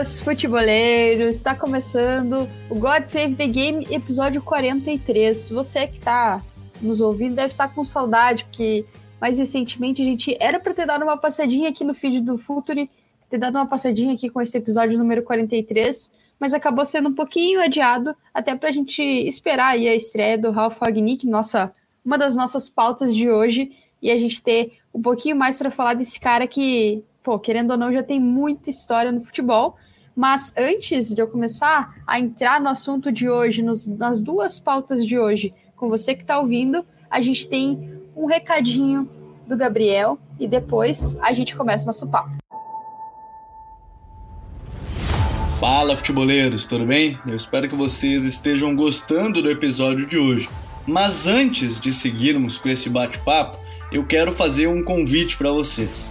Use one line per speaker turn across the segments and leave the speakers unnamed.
Futeboleiras, futeboleiros, está começando o God Save the Game, episódio 43. Você que está nos ouvindo deve estar tá com saudade, porque mais recentemente a gente era para ter dado uma passadinha aqui no feed do Futuri, ter dado uma passadinha aqui com esse episódio número 43, mas acabou sendo um pouquinho adiado, até para a gente esperar a estreia do Ralph Ragnick, nossa, uma das nossas pautas de hoje, e a gente ter um pouquinho mais para falar desse cara que, pô, querendo ou não, já tem muita história no futebol. Mas antes de eu começar a entrar no assunto de hoje, nos, nas duas pautas de hoje, com você que está ouvindo, a gente tem um recadinho do Gabriel e depois a gente começa o nosso papo.
Fala, futeboleiros, tudo bem? Eu espero que vocês estejam gostando do episódio de hoje. Mas antes de seguirmos com esse bate-papo, eu quero fazer um convite para vocês.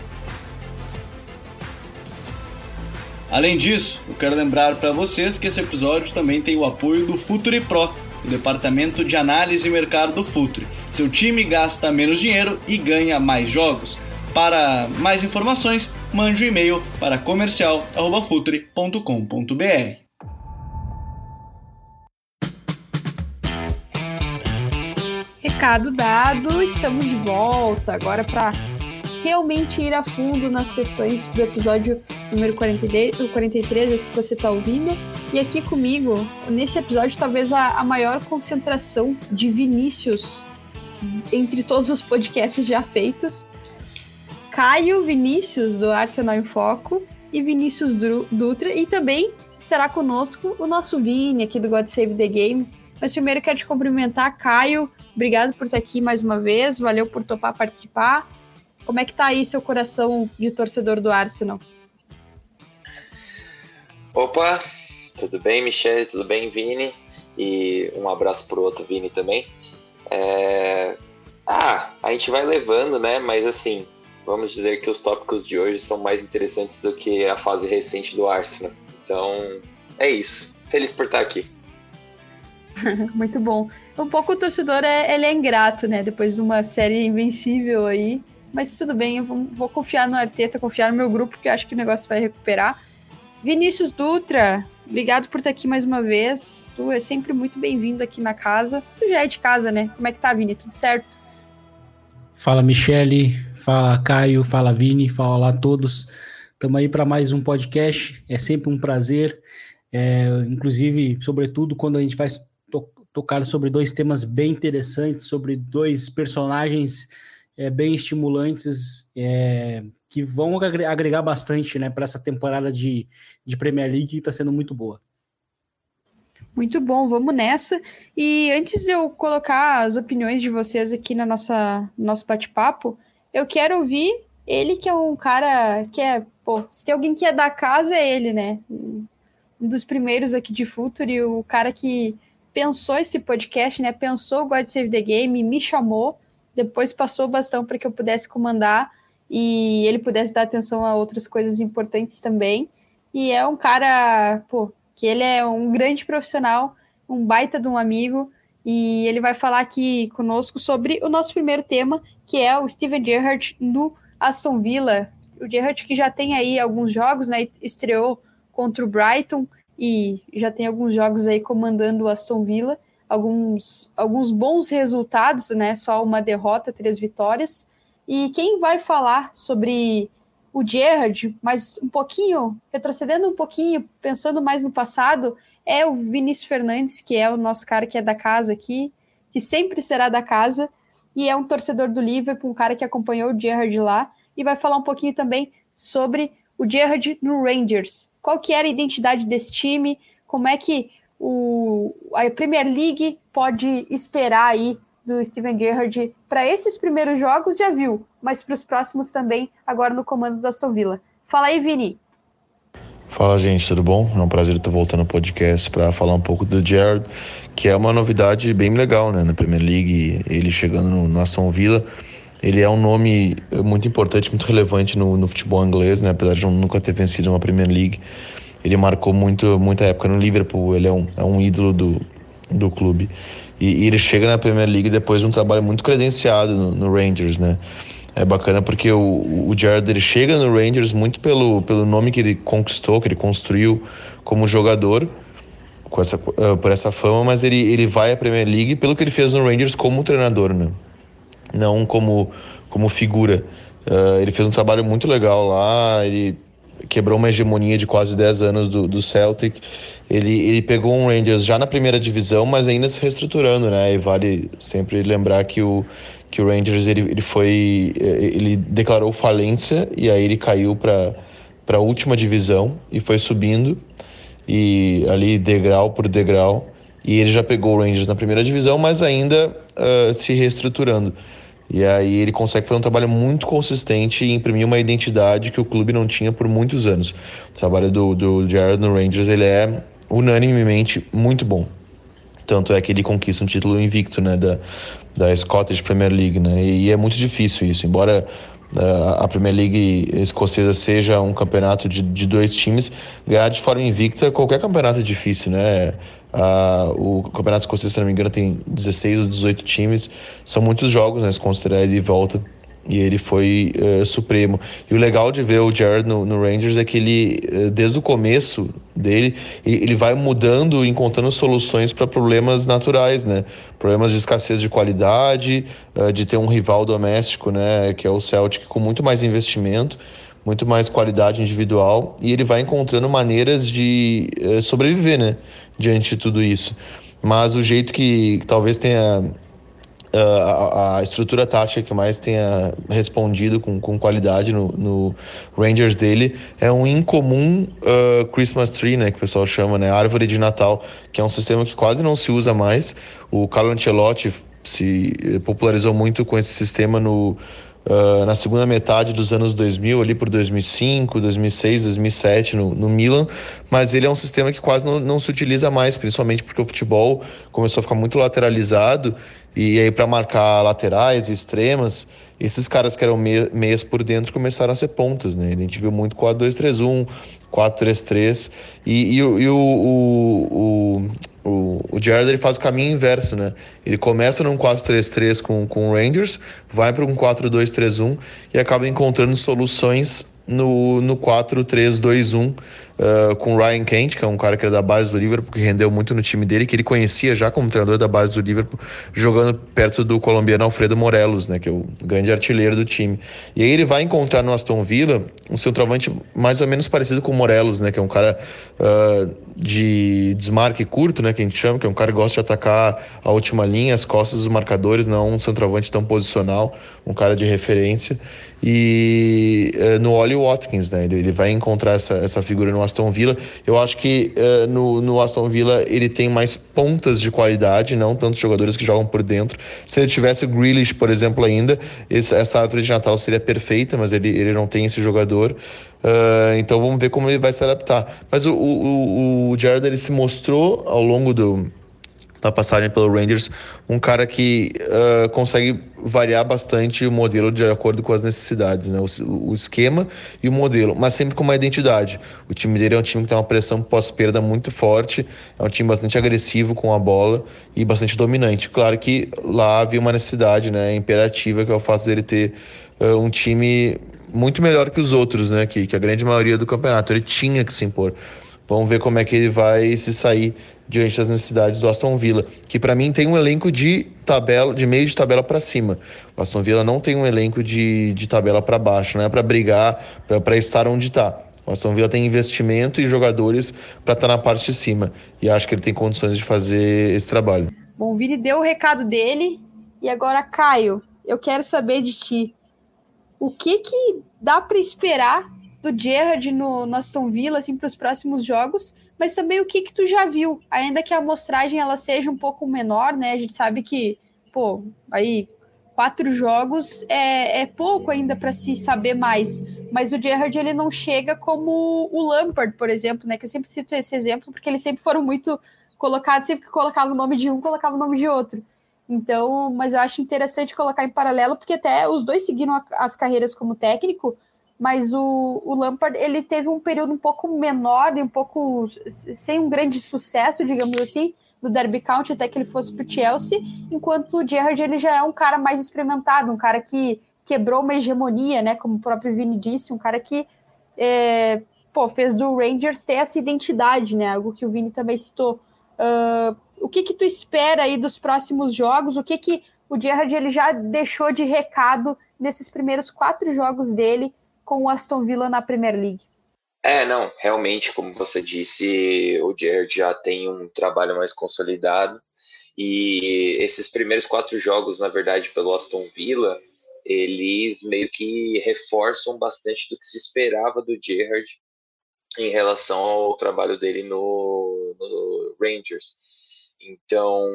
Além disso, eu quero lembrar para vocês que esse episódio também tem o apoio do Futuri Pro, o departamento de análise e mercado do Futuri. Seu time gasta menos dinheiro e ganha mais jogos. Para mais informações, mande um e-mail para comercial@futre.com.br.
Recado dado, estamos de volta agora para realmente ir a fundo nas questões do episódio número 43, esse que você está ouvindo. E aqui comigo, nesse episódio, talvez a, a maior concentração de Vinícius entre todos os podcasts já feitos. Caio Vinícius, do Arsenal em Foco, e Vinícius Dutra, e também estará conosco o nosso Vini, aqui do God Save the Game. Mas primeiro quero te cumprimentar, Caio. Obrigado por estar aqui mais uma vez, valeu por topar participar. Como é que tá aí seu coração de torcedor do Arsenal?
Opa, tudo bem, Michelle? Tudo bem, Vini? E um abraço pro outro Vini também. É... Ah, a gente vai levando, né? Mas assim, vamos dizer que os tópicos de hoje são mais interessantes do que a fase recente do Arsenal. Então, é isso. Feliz por estar aqui.
Muito bom. Um pouco o torcedor é, ele é ingrato, né? Depois de uma série invencível aí. Mas tudo bem, eu vou, vou confiar no Arteta, confiar no meu grupo, que acho que o negócio vai recuperar. Vinícius Dutra, obrigado por estar aqui mais uma vez. Tu é sempre muito bem-vindo aqui na casa. Tu já é de casa, né? Como é que tá, Vini? Tudo certo?
Fala, Michele. Fala, Caio. Fala, Vini. Fala lá todos. Estamos aí para mais um podcast. É sempre um prazer. É, inclusive, sobretudo, quando a gente vai to tocar sobre dois temas bem interessantes, sobre dois personagens é, bem estimulantes. É, que vão agregar bastante né, para essa temporada de, de Premier League que está sendo muito boa.
Muito bom, vamos nessa. E antes de eu colocar as opiniões de vocês aqui na nossa nosso bate-papo, eu quero ouvir ele que é um cara que é, pô, se tem alguém que é da casa é ele, né? Um dos primeiros aqui de Futuri, o cara que pensou esse podcast, né? Pensou o God Save the Game, me chamou, depois passou o bastão para que eu pudesse comandar e ele pudesse dar atenção a outras coisas importantes também. E é um cara, pô, que ele é um grande profissional, um baita de um amigo, e ele vai falar aqui conosco sobre o nosso primeiro tema, que é o Steven Gerrard no Aston Villa. O Gerrard que já tem aí alguns jogos, né? Estreou contra o Brighton e já tem alguns jogos aí comandando o Aston Villa, alguns, alguns bons resultados, né? Só uma derrota, três vitórias. E quem vai falar sobre o Gerrard, mas um pouquinho, retrocedendo um pouquinho, pensando mais no passado, é o Vinícius Fernandes, que é o nosso cara que é da casa aqui, que sempre será da casa, e é um torcedor do Liverpool, um cara que acompanhou o Gerrard lá, e vai falar um pouquinho também sobre o Gerrard no Rangers. Qual que era a identidade desse time, como é que o, a Premier League pode esperar aí do Steven Gerrard para esses primeiros jogos já viu, mas para os próximos também, agora no comando da Aston Villa. Fala aí, Vini.
Fala, gente, tudo bom? É um prazer estar voltando ao podcast para falar um pouco do Jared, que é uma novidade bem legal, né? Na Premier League, ele chegando no, no Aston Villa, ele é um nome muito importante, muito relevante no, no futebol inglês, né? Apesar de nunca ter vencido uma Premier League, ele marcou muito, muita época no Liverpool, ele é um, é um ídolo do, do clube. E, e ele chega na Premier League depois de um trabalho muito credenciado no, no Rangers, né? é bacana porque o, o Jared ele chega no Rangers muito pelo, pelo nome que ele conquistou, que ele construiu como jogador, com essa, uh, por essa fama, mas ele, ele vai à Premier League pelo que ele fez no Rangers como treinador, né? Não como, como figura. Uh, ele fez um trabalho muito legal lá, ele quebrou uma hegemonia de quase 10 anos do, do Celtic. Ele, ele pegou um Rangers já na primeira divisão, mas ainda se reestruturando, né? E vale sempre lembrar que o, que o Rangers ele, ele foi ele declarou falência e aí ele caiu para para a última divisão e foi subindo e ali degrau por degrau e ele já pegou o Rangers na primeira divisão, mas ainda uh, se reestruturando. E aí ele consegue fazer um trabalho muito consistente e imprimir uma identidade que o clube não tinha por muitos anos. O trabalho do, do Jared no Rangers ele é unanimemente muito bom. Tanto é que ele conquista um título invicto né, da, da Scottish Premier League, né? E é muito difícil isso, embora uh, a Premier League escocesa seja um campeonato de, de dois times, ganhar de forma invicta qualquer campeonato é difícil, né? Uh, o campeonato escocês, se não me engano, tem 16 ou 18 times, são muitos jogos, né? Se considerar de volta e ele foi uh, supremo. E o legal de ver o Jared no, no Rangers é que ele, uh, desde o começo dele, ele, vai mudando encontrando soluções para problemas naturais, né? Problemas de escassez de qualidade, uh, de ter um rival doméstico, né? Que é o Celtic, com muito mais investimento, muito mais qualidade individual, e ele vai encontrando maneiras de sobreviver, né? Diante de tudo isso. Mas o jeito que talvez tenha a, a, estrutura tática que mais tenha respondido com, com qualidade no, no Rangers dele é um incomum uh, Christmas tree, né, que o pessoal chama, né, árvore de Natal, que é um sistema que quase não se usa mais. O Carlo Ancelotti se popularizou muito com esse sistema no Uh, na segunda metade dos anos 2000, ali por 2005, 2006, 2007 no, no Milan, mas ele é um sistema que quase não, não, se utiliza mais, principalmente porque o futebol começou a ficar muito lateralizado e aí para marcar laterais e extremas, esses caras que eram meias por dentro começaram a ser pontas, né? A gente viu muito 4-2-3-1, 4-3-3 e, e, e o, o, o, o, o Jared ele faz o caminho inverso, né? Ele começa num 4-3-3 com, com o Rangers, vai para um 4-2-3-1 e acaba encontrando soluções no, no 4-3-2-1 uh, com o Ryan Kent, que é um cara que é da base do Liverpool, que rendeu muito no time dele, que ele conhecia já como treinador da base do Liverpool, jogando perto do colombiano Alfredo Morelos, né, que é o grande artilheiro do time. E aí ele vai encontrar no Aston Villa um centroavante mais ou menos parecido com o Morelos, né, que é um cara uh, de desmarque curto, né, que a gente chama, que é um cara que gosta de atacar a última linha, as costas dos marcadores, não um centroavante tão posicional, um cara de referência. E uh, no Oli Watkins, né, ele, ele vai encontrar essa, essa figura no Aston Villa. Eu acho que uh, no, no Aston Villa ele tem mais pontas de qualidade, não tantos jogadores que jogam por dentro. Se ele tivesse o Grealish, por exemplo, ainda, esse, essa árvore de Natal seria perfeita, mas ele, ele não tem esse jogador. Uh, então vamos ver como ele vai se adaptar. Mas o, o, o Jared ele se mostrou ao longo do, na passagem pelo Rangers, um cara que uh, consegue variar bastante o modelo de acordo com as necessidades, né? o, o, esquema e o modelo, mas sempre com uma identidade. O time dele é um time que tem uma pressão pós-perda muito forte, é um time bastante agressivo com a bola e bastante dominante. Claro que lá havia uma necessidade né, imperativa, que é o fato dele ter uh, um time muito melhor que os outros, né? Que, que a grande maioria do campeonato. Ele tinha que se impor. Vamos ver como é que ele vai se sair diante das necessidades do Aston Villa, que para mim tem um elenco de tabela, de meio de tabela para cima. O Aston Villa não tem um elenco de, de tabela para baixo, não é para brigar, para estar onde está. O Aston Villa tem investimento e jogadores para estar tá na parte de cima. E acho que ele tem condições de fazer esse trabalho.
Bom, o Vini deu o recado dele. E agora, Caio, eu quero saber de ti. O que que dá para esperar do Gerrard no, no Aston Villa assim, para os próximos jogos? mas também o que que tu já viu, ainda que a amostragem ela seja um pouco menor, né? A gente sabe que, pô, aí quatro jogos é, é pouco ainda para se saber mais. mas o Gerrard ele não chega como o Lampard, por exemplo, né? Que eu sempre cito esse exemplo porque eles sempre foram muito colocados, sempre que colocava o nome de um, colocava o nome de outro. Então, mas eu acho interessante colocar em paralelo, porque até os dois seguiram as carreiras como técnico, mas o, o Lampard ele teve um período um pouco menor e um pouco sem um grande sucesso, digamos assim, do Derby County até que ele fosse para o Chelsea, enquanto o Gerrard ele já é um cara mais experimentado, um cara que quebrou uma hegemonia, né? Como o próprio Vini disse, um cara que é, pô, fez do Rangers ter essa identidade, né? Algo que o Vini também citou. Uh, o que que tu espera aí dos próximos jogos? O que que o Gerrard ele já deixou de recado nesses primeiros quatro jogos dele com o Aston Villa na Premier League?
É, não, realmente, como você disse, o Gerrard já tem um trabalho mais consolidado e esses primeiros quatro jogos, na verdade, pelo Aston Villa, eles meio que reforçam bastante do que se esperava do Gerrard em relação ao trabalho dele no, no Rangers. Então,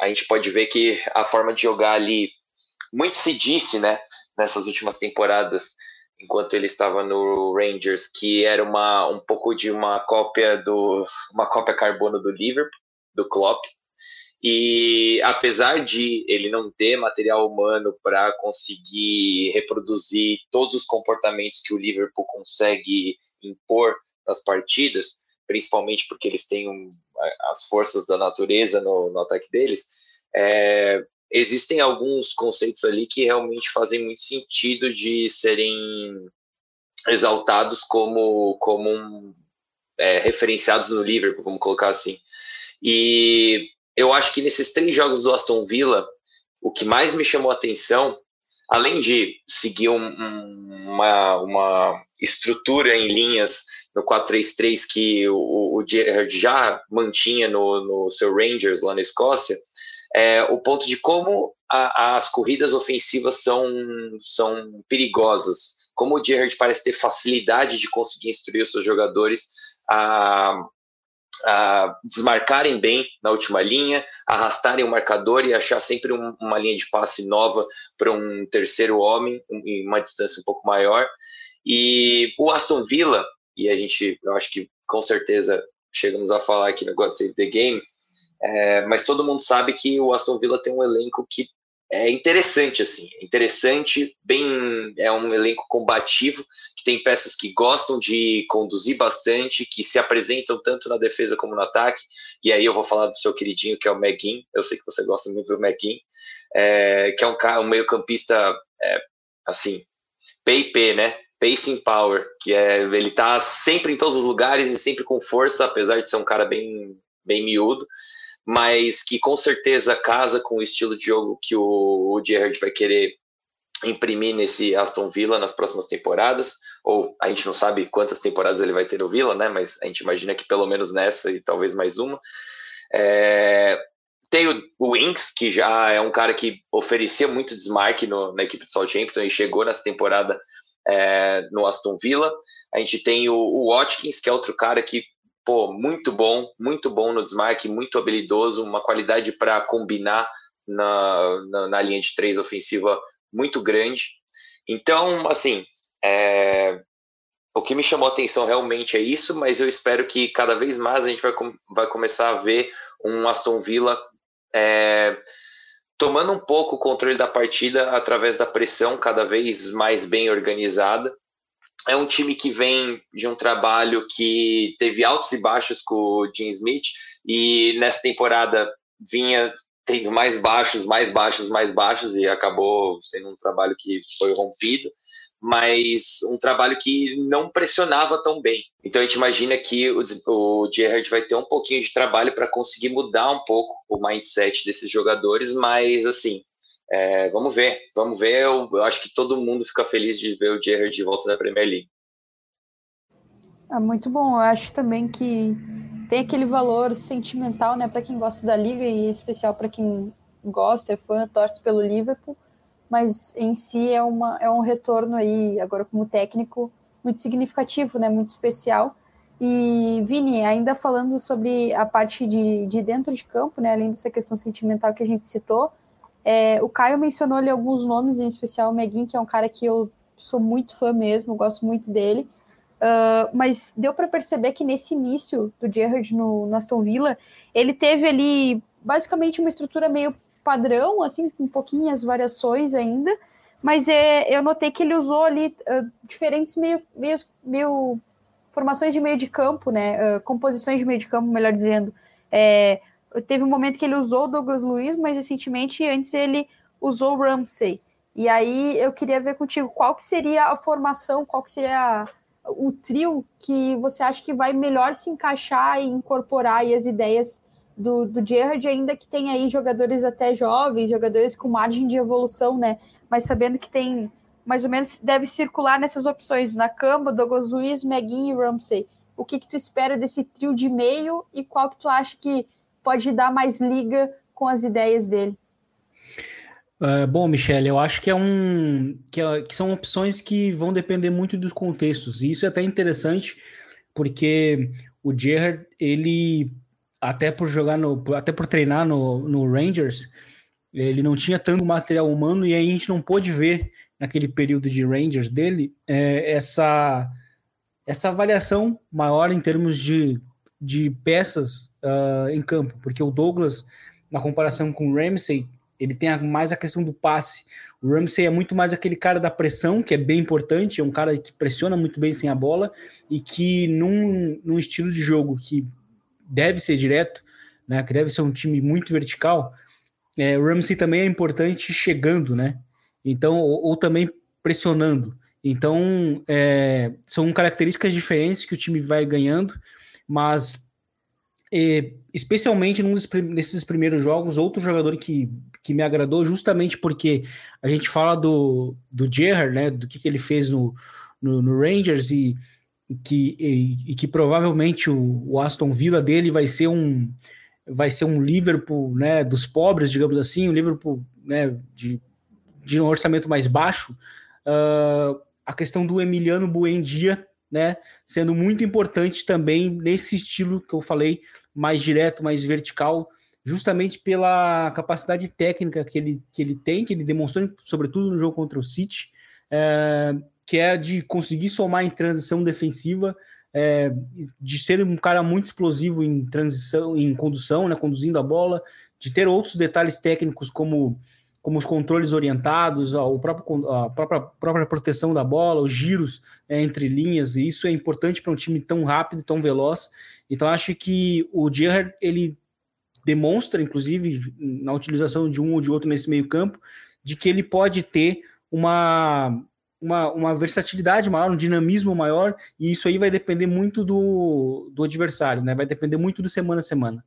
a gente pode ver que a forma de jogar ali, muito se disse, né, nessas últimas temporadas, enquanto ele estava no Rangers, que era uma, um pouco de uma cópia do uma cópia carbono do Liverpool, do Klopp, e apesar de ele não ter material humano para conseguir reproduzir todos os comportamentos que o Liverpool consegue impor nas partidas, principalmente porque eles têm um, as forças da natureza no, no ataque deles, é, existem alguns conceitos ali que realmente fazem muito sentido de serem exaltados como, como um, é, referenciados no Liverpool, vamos colocar assim. E eu acho que nesses três jogos do Aston Villa, o que mais me chamou a atenção, além de seguir um, uma, uma estrutura em linhas no 4-3-3 que o, o Gerrard já mantinha no, no seu Rangers lá na Escócia, é, o ponto de como a, as corridas ofensivas são, são perigosas, como o Gerrard parece ter facilidade de conseguir instruir os seus jogadores a, a desmarcarem bem na última linha, arrastarem o marcador e achar sempre um, uma linha de passe nova para um terceiro homem em uma distância um pouco maior. E o Aston Villa, e a gente, eu acho que com certeza chegamos a falar aqui no God Save the Game, é, mas todo mundo sabe que o Aston Villa tem um elenco que é interessante, assim, interessante, bem, é um elenco combativo, que tem peças que gostam de conduzir bastante, que se apresentam tanto na defesa como no ataque, e aí eu vou falar do seu queridinho, que é o Meguin, eu sei que você gosta muito do Meguin, é, que é um, um meio campista, é, assim, PIP, né, Pacing Power, que é, ele tá sempre em todos os lugares e sempre com força, apesar de ser um cara bem, bem miúdo, mas que com certeza casa com o estilo de jogo que o, o Gerrard vai querer imprimir nesse Aston Villa nas próximas temporadas, ou a gente não sabe quantas temporadas ele vai ter no Villa, né? Mas a gente imagina que pelo menos nessa e talvez mais uma. É... Tem o, Winks, que já é um cara que oferecia muito desmarque no, na equipe de Southampton e chegou nessa temporada é, no Aston Villa. A gente tem o, o Watkins, que é outro cara que pô, muito bom, muito bom no desmarque, muito habilidoso, uma qualidade para combinar na, na, na, linha de três ofensiva muito grande. Então, assim, é, o que me chamou a atenção realmente é isso, mas eu espero que cada vez mais a gente vai, vai começar a ver um Aston Villa é, tomando um pouco o controle da partida através da pressão cada vez mais bem organizada. É um time que vem de um trabalho que teve altos e baixos com o Jim Smith e nessa temporada vinha tendo mais baixos, mais baixos, mais baixos e acabou sendo um trabalho que foi rompido, mas um trabalho que não pressionava tão bem. Então a gente imagina que o, o Gerrard vai ter um pouquinho de trabalho para conseguir mudar um pouco o mindset desses jogadores, mas assim, é, vamos ver, vamos ver. Eu, eu, acho que todo mundo fica feliz de ver o Gerrard de volta na Premier League.
É muito bom. Eu acho também que tem aquele valor sentimental, né, para quem gosta da liga e em especial para quem gosta, é fã, torce pelo Liverpool. Mas em si é, uma, é um retorno aí, agora como técnico, muito significativo, né, muito especial. E, Vini, ainda falando sobre a parte de, de dentro de campo, né, além dessa questão sentimental que a gente citou, é, o Caio mencionou ali alguns nomes, em especial o Meguin, que é um cara que eu sou muito fã mesmo, gosto muito dele. Uh, mas deu para perceber que nesse início do Gerrard no, no, Aston Villa, ele teve ali basicamente uma estrutura meio padrão, assim, com pouquinhas variações ainda, mas é, eu notei que ele usou ali uh, diferentes meio, meio, meio formações de meio de campo, né? Uh, composições de meio de campo, melhor dizendo. É, teve um momento que ele usou o Douglas Luiz, mas recentemente antes ele usou o Ramsey. E aí eu queria ver contigo qual que seria a formação, qual que seria o trio que você acha que vai melhor se encaixar e incorporar as ideias do, do Gerrard, ainda que tem aí jogadores até jovens, jogadores com margem de evolução, né? Mas sabendo que tem mais ou menos deve circular nessas opções na cama, Douglas Luiz, Meguin e Ramsey. O que, que tu espera desse trio de meio e qual que tu acha que pode dar mais liga com as ideias dele?
Uh, bom, Michele, eu acho que é um que, é, que, são opções que vão depender muito dos contextos. E isso é até interessante, porque o Gerrard, ele até por jogar no, até por treinar no, no Rangers, ele não tinha tanto material humano e aí a gente não pôde ver naquele período de Rangers dele é, essa essa avaliação maior em termos de, de peças uh, em campo, porque o Douglas, na comparação com o Ramsey, ele tem mais a questão do passe. O Ramsey é muito mais aquele cara da pressão, que é bem importante, é um cara que pressiona muito bem sem a bola e que num, num estilo de jogo que deve ser direto, né, que deve ser um time muito vertical, é, o Ramsey também é importante chegando, né? Então, ou, ou também pressionando. Então, é, são características diferentes que o time vai ganhando, mas é, especialmente num nesses primeiros jogos, outro jogador que, que me agradou, justamente porque a gente fala do, do Gerrard, né, do que, que ele fez no, no, no Rangers e, que, e, e, que provavelmente o, o, Aston Villa dele vai ser um vai ser um Liverpool né, dos pobres, digamos assim, um Liverpool né, de, de um orçamento mais baixo. Uh, a questão do Emiliano Buendia né, sendo muito importante também nesse estilo que eu falei, mais direto, mais vertical, justamente pela capacidade técnica que ele, que ele tem, que ele demonstrou, sobretudo no jogo contra o City, é, que é de conseguir somar em transição defensiva, é, de ser um cara muito explosivo em transição, em condução, né, conduzindo a bola, de ter outros detalhes técnicos como como os controles orientados, o próprio, a própria, própria proteção da bola, os giros é, entre linhas, e isso é importante para um time tão rápido, tão veloz. Então, acho que o Gerrard, ele demonstra, inclusive, na utilização de um ou de outro nesse meio campo, de que ele pode ter uma, uma, uma versatilidade maior, um dinamismo maior, e isso aí vai depender muito do, do adversário, né? vai depender muito do semana a semana.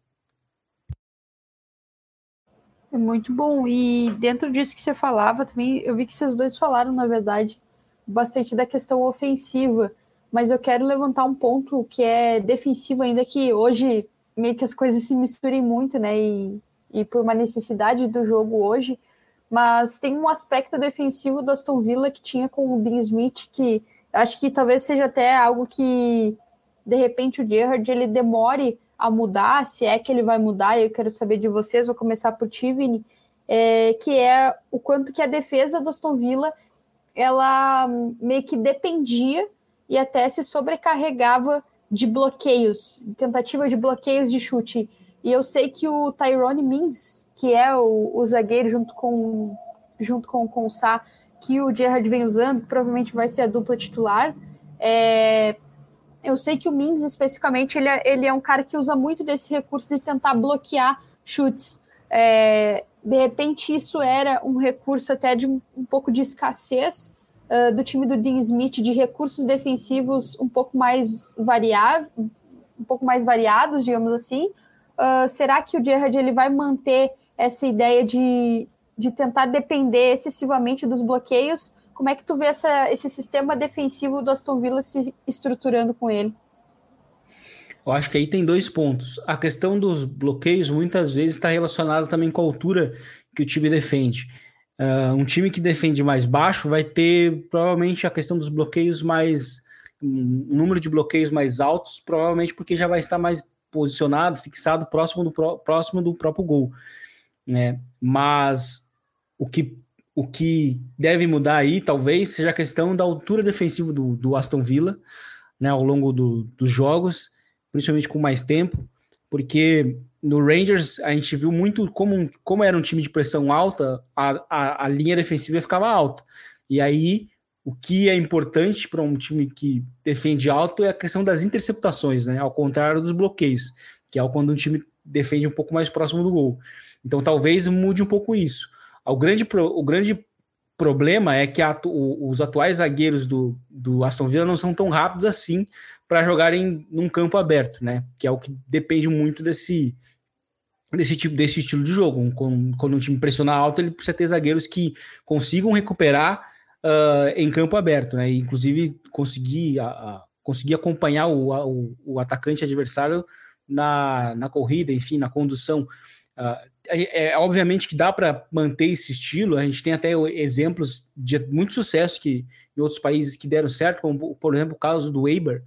É muito bom. E dentro disso que você falava também, eu vi que vocês dois falaram, na verdade, bastante da questão ofensiva. Mas eu quero levantar um ponto que é defensivo, ainda que hoje meio que as coisas se misturem muito, né? E, e por uma necessidade do jogo hoje. Mas tem um aspecto defensivo do Aston Villa que tinha com o Dean Smith, que acho que talvez seja até algo que, de repente, o Gerrard ele demore a mudar, se é que ele vai mudar, eu quero saber de vocês, vou começar por ti, Vini, é, que é o quanto que a defesa do Aston Villa, ela meio que dependia e até se sobrecarregava de bloqueios, tentativa de bloqueios de chute. E eu sei que o Tyrone Mings, que é o, o zagueiro junto com, junto com, com o Sá, que o Gerrard vem usando, que provavelmente vai ser a dupla titular, é, eu sei que o Mings, especificamente, ele é, ele é um cara que usa muito desse recurso de tentar bloquear chutes. É, de repente, isso era um recurso até de um, um pouco de escassez uh, do time do Dean Smith, de recursos defensivos um pouco mais variáveis, um pouco mais variados, digamos assim. Uh, será que o Gerrard ele vai manter essa ideia de, de tentar depender excessivamente dos bloqueios? Como é que tu vê essa, esse sistema defensivo do Aston Villa se estruturando com ele?
Eu acho que aí tem dois pontos. A questão dos bloqueios muitas vezes está relacionada também com a altura que o time defende. Uh, um time que defende mais baixo vai ter provavelmente a questão dos bloqueios mais. um número de bloqueios mais altos, provavelmente porque já vai estar mais posicionado, fixado próximo do, próximo do próprio gol. Né? Mas o que o que deve mudar aí, talvez, seja a questão da altura defensiva do, do Aston Villa, né, ao longo do, dos jogos, principalmente com mais tempo, porque no Rangers a gente viu muito como, como era um time de pressão alta, a, a, a linha defensiva ficava alta. E aí, o que é importante para um time que defende alto é a questão das interceptações, né? Ao contrário dos bloqueios, que é quando um time defende um pouco mais próximo do gol. Então talvez mude um pouco isso. O grande, o grande problema é que os atuais zagueiros do, do Aston Villa não são tão rápidos assim para jogarem num campo aberto, né? Que é o que depende muito desse, desse tipo desse estilo de jogo. Quando, quando um time pressiona alto, ele precisa ter zagueiros que consigam recuperar uh, em campo aberto, né? Inclusive conseguir, uh, conseguir acompanhar o, o, o atacante adversário na, na corrida, enfim, na condução. Uh, é, é, obviamente que dá para manter esse estilo. A gente tem até exemplos de muito sucesso que em outros países que deram certo, como por exemplo o caso do Weber.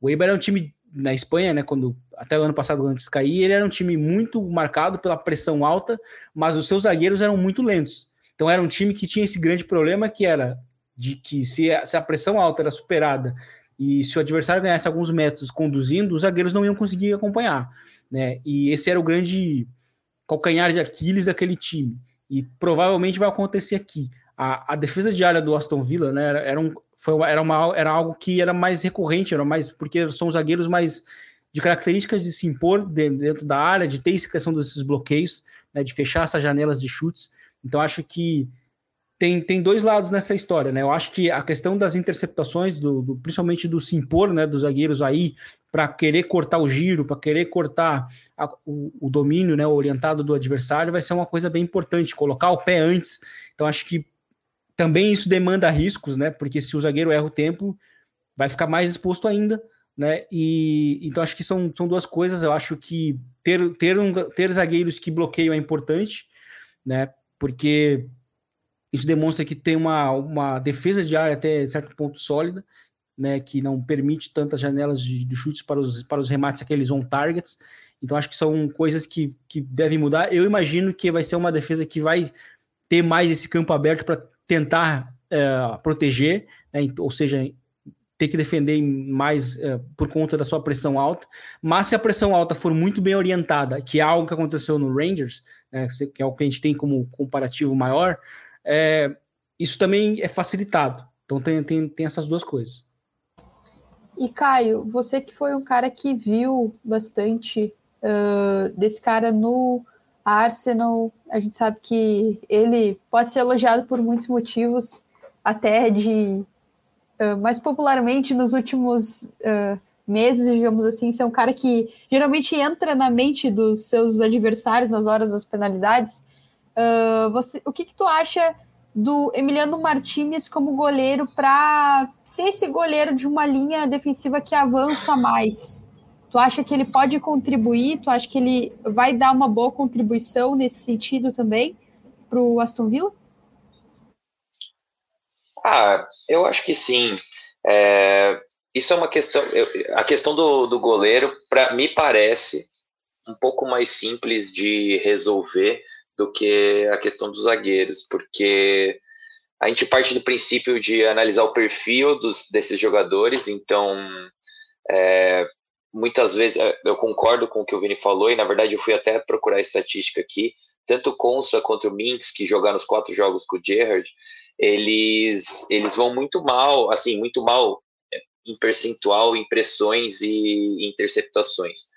O Weber é um time na Espanha, né? Quando até o ano passado antes cair, ele era um time muito marcado pela pressão alta, mas os seus zagueiros eram muito lentos. Então era um time que tinha esse grande problema que era de que se a, se a pressão alta era superada e se o adversário ganhasse alguns metros conduzindo, os zagueiros não iam conseguir acompanhar, né? E esse era o grande calcanhar de Aquiles daquele time. E provavelmente vai acontecer aqui. A, a defesa de área do Aston Villa, né, era, era, um, foi, era, uma, era algo que era mais recorrente, era mais porque são zagueiros mais de características de se impor dentro da área, de ter essa questão desses bloqueios, né, de fechar essas janelas de chutes. Então acho que tem, tem dois lados nessa história, né? Eu acho que a questão das interceptações, do, do principalmente do se impor, né, dos zagueiros aí, para querer cortar o giro, para querer cortar a, o, o, domínio, né, orientado do adversário, vai ser uma coisa bem importante, colocar o pé antes. Então acho que também isso demanda riscos, né? Porque se o zagueiro erra o tempo, vai ficar mais exposto ainda, né? E então acho que são, são duas coisas. Eu acho que ter, ter, um, ter zagueiros que bloqueiam é importante, né? Porque isso demonstra que tem uma, uma defesa de área até certo ponto sólida, né, que não permite tantas janelas de, de chutes para os, para os remates, aqueles on targets. Então, acho que são coisas que, que devem mudar. Eu imagino que vai ser uma defesa que vai ter mais esse campo aberto para tentar é, proteger, né, ou seja, ter que defender mais é, por conta da sua pressão alta. Mas se a pressão alta for muito bem orientada, que é algo que aconteceu no Rangers, né, que é o que a gente tem como comparativo maior, é, isso também é facilitado. Então tem, tem, tem essas duas coisas.
E Caio, você que foi um cara que viu bastante uh, desse cara no Arsenal, a gente sabe que ele pode ser elogiado por muitos motivos, até de uh, mais popularmente nos últimos uh, meses, digamos assim, ser um cara que geralmente entra na mente dos seus adversários nas horas das penalidades. Uh, você, o que, que tu acha do Emiliano Martinez como goleiro para ser esse goleiro de uma linha defensiva que avança mais? Tu acha que ele pode contribuir? Tu acha que ele vai dar uma boa contribuição nesse sentido também para o Aston Villa?
Ah, eu acho que sim. É, isso é uma questão. Eu, a questão do, do goleiro, para me parece um pouco mais simples de resolver do que a questão dos zagueiros, porque a gente parte do princípio de analisar o perfil dos, desses jogadores, então é, muitas vezes eu concordo com o que o Vini falou, e na verdade eu fui até procurar estatística aqui, tanto o Consa quanto o Minks, que jogaram os quatro jogos com o Gerrard, eles, eles vão muito mal, assim, muito mal é, em percentual, em pressões e interceptações.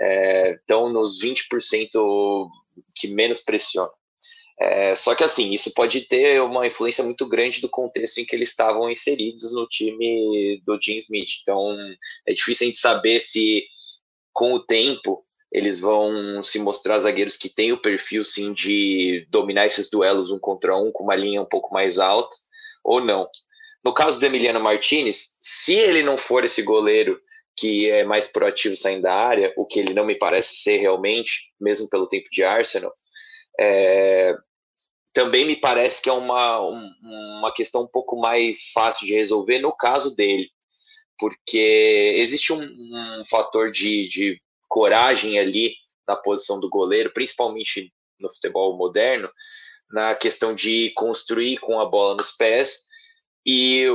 É, então, nos 20% que menos pressiona. É, só que assim, isso pode ter uma influência muito grande do contexto em que eles estavam inseridos no time do Jim Smith. Então é difícil a gente saber se com o tempo eles vão se mostrar zagueiros que têm o perfil sim de dominar esses duelos um contra um com uma linha um pouco mais alta ou não. No caso do Emiliano Martinez, se ele não for esse goleiro que é mais proativo saindo da área, o que ele não me parece ser realmente, mesmo pelo tempo de Arsenal, é, também me parece que é uma, uma questão um pouco mais fácil de resolver no caso dele, porque existe um, um fator de, de coragem ali na posição do goleiro, principalmente no futebol moderno, na questão de construir com a bola nos pés e,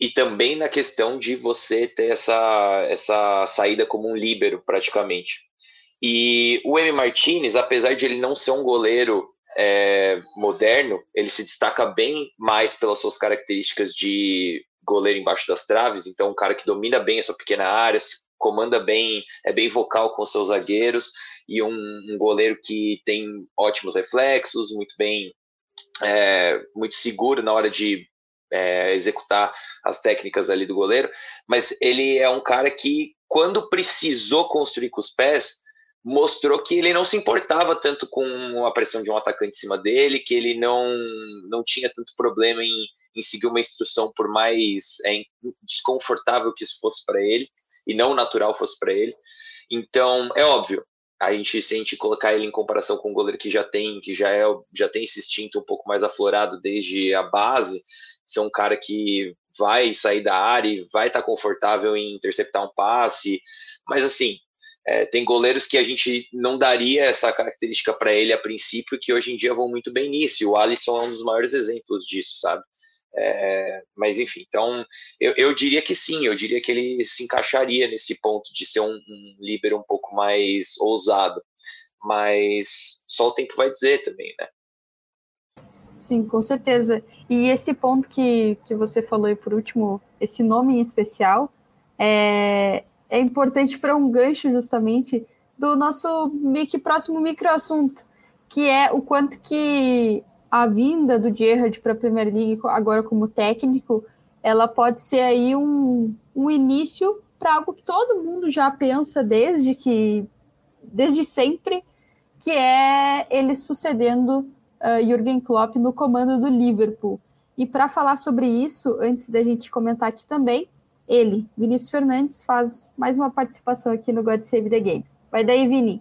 e também na questão de você ter essa, essa saída como um líbero, praticamente. E o M. Martinez, apesar de ele não ser um goleiro é, moderno, ele se destaca bem mais pelas suas características de goleiro embaixo das traves, então um cara que domina bem a sua pequena área, se comanda bem, é bem vocal com seus zagueiros, e um, um goleiro que tem ótimos reflexos, muito bem, é, muito seguro na hora de é, executar as técnicas ali do goleiro, mas ele é um cara que, quando precisou construir com os pés, mostrou que ele não se importava tanto com a pressão de um atacante em cima dele, que ele não, não tinha tanto problema em, em seguir uma instrução por mais é, desconfortável que isso fosse para ele e não natural fosse para ele. Então, é óbvio, a gente se colocar ele em comparação com um goleiro que já tem, que já é, já tem esse instinto um pouco mais aflorado desde a base, ser um cara que vai sair da área e vai estar tá confortável em interceptar um passe, mas assim, é, tem goleiros que a gente não daria essa característica para ele a princípio, que hoje em dia vão muito bem nisso. O Alisson é um dos maiores exemplos disso, sabe? É, mas enfim, então eu, eu, diria que sim, eu diria que ele se encaixaria nesse ponto de ser um, um um pouco mais ousado, mas só o tempo vai dizer também, né?
Sim, com certeza. E esse ponto que, que você falou aí por último, esse nome em especial, é, é importante para um gancho justamente do nosso mic, próximo microassunto, que é o quanto que a vinda do Gerrard para a Premier League agora como técnico, ela pode ser aí um, um início para algo que todo mundo já pensa desde que desde sempre, que é ele sucedendo uh, Jürgen Klopp no comando do Liverpool. E para falar sobre isso, antes da gente comentar aqui também, ele, Vinícius Fernandes, faz mais uma participação aqui no God Save the Game. Vai daí, Vini.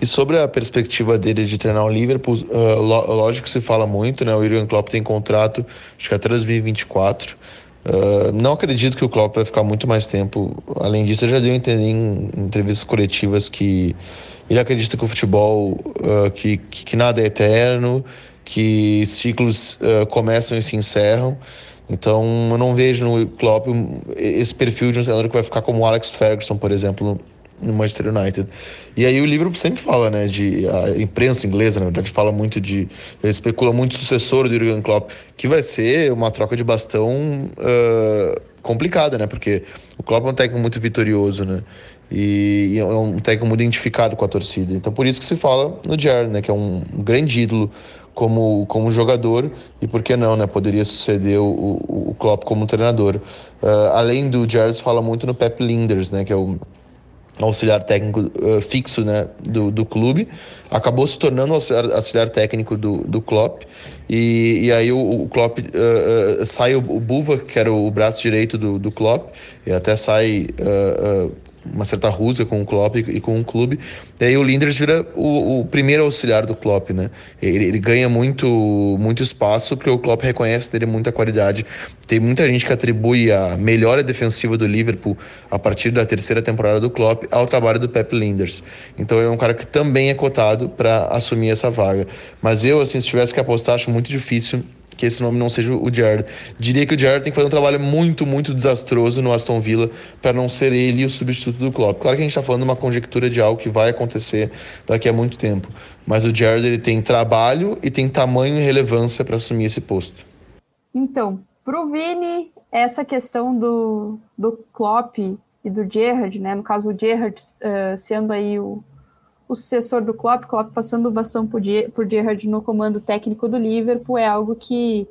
E sobre a perspectiva dele de treinar o Liverpool, uh, lógico se fala muito, né? O Jurgen Klopp tem contrato, acho que até 2024. Uh, não acredito que o Klopp vai ficar muito mais tempo. Além disso, eu já deu a entender em entrevistas coletivas que ele acredita que o futebol, uh, que, que, nada é eterno, que ciclos uh, começam e se encerram. Então, eu não vejo no Klopp esse perfil de um treinador que vai ficar como o Alex Ferguson, por exemplo, no Manchester United. E aí o Liverpool sempre fala, né, de a imprensa inglesa, na verdade, fala muito de especula muito o sucessor do Jurgen Klopp, que vai ser uma troca de bastão uh, complicada, né? Porque o Klopp é um técnico muito vitorioso, né? E, e é um técnico muito identificado com a torcida. Então por isso que se fala no Jared, né, que é um, grande ídolo como, como jogador e por que não, né? Poderia suceder o, o, o Klopp como treinador. Uh, além do Jared, fala muito no Pep Linders, né? Que é o auxiliar técnico uh, fixo né, do, do clube, acabou se tornando auxiliar, auxiliar técnico do, do Klopp, e, e aí o, o Klopp uh, uh, sai o, o Buva, que era o braço direito do, do Klopp, e até sai uma certa rusga com o Klopp e com o clube. E aí o Linders vira o, o primeiro auxiliar do Klopp, né? Ele, ele, ganha muito, muito espaço porque o Klopp reconhece dele muita qualidade. Tem muita gente que atribui a melhora defensiva do Liverpool a partir da terceira temporada do Klopp ao trabalho do Pep Linders. Então ele é um cara que também é cotado para assumir essa vaga. Mas eu, assim, se tivesse que apostar, acho muito difícil que esse nome não seja o Jared. Diria que o Jared tem que fazer um trabalho muito, muito desastroso no Aston Villa para não ser ele o substituto do Klopp. Claro que a gente está falando de uma conjectura de algo que vai acontecer daqui a muito tempo, mas o Jared ele tem trabalho e tem tamanho e relevância para assumir esse posto.
Então, para o Vini, essa questão do, do Klopp e do Gerrard, né? No caso, o Gerrard uh, sendo aí o, o sucessor do Klopp, Klopp passando o bastão por, por Gerrard no comando técnico do Liverpool, é algo que,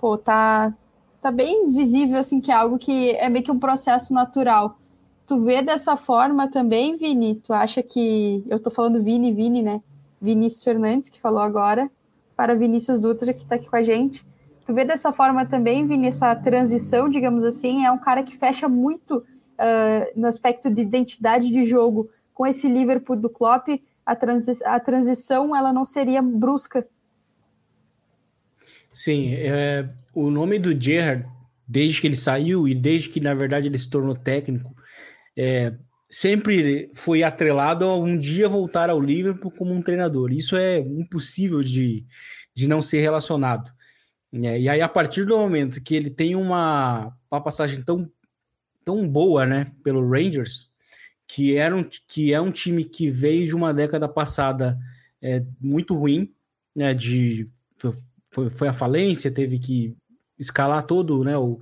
pô, tá, tá bem visível, assim, que é algo que é meio que um processo natural. Tu vê dessa forma também, Vini? Tu acha que... Eu tô falando Vini, Vini, né? Vinícius Fernandes, que falou agora, para Vinícius Dutra, que tá aqui com a gente. Tu vê dessa forma também, Vini, essa transição, digamos assim, é um cara que fecha muito uh, no aspecto de identidade de jogo, com esse Liverpool do Klopp, a, transi a transição ela não seria brusca.
Sim, é, o nome do Gerrard, desde que ele saiu e desde que, na verdade, ele se tornou técnico, é, sempre foi atrelado a um dia voltar ao Liverpool como um treinador. Isso é impossível de, de não ser relacionado. É, e aí, a partir do momento que ele tem uma, uma passagem tão, tão boa né, pelo Rangers, que, era um, que é um time que veio de uma década passada é, muito ruim, né, de, foi, foi a falência, teve que escalar todo né, o,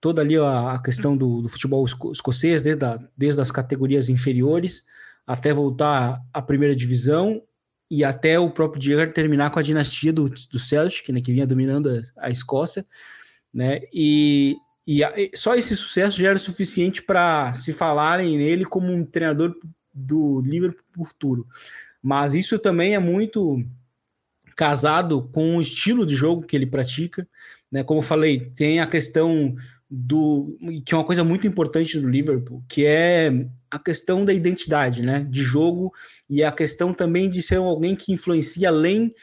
toda ali a, a questão do, do, futebol escocês, desde, a, desde as categorias inferiores até voltar à primeira divisão e até o próprio Gerrard terminar com a dinastia do, do Celtic, né, que vinha dominando a, a Escócia, né, e, e, só esse sucesso já era suficiente para se falarem nele como um treinador do Liverpool futuro. Mas isso também é muito casado com o estilo de jogo que ele pratica, né? Como eu falei, tem a questão do que é uma coisa muito importante do Liverpool, que é a questão da identidade, né, de jogo e a questão também de ser alguém que influencia além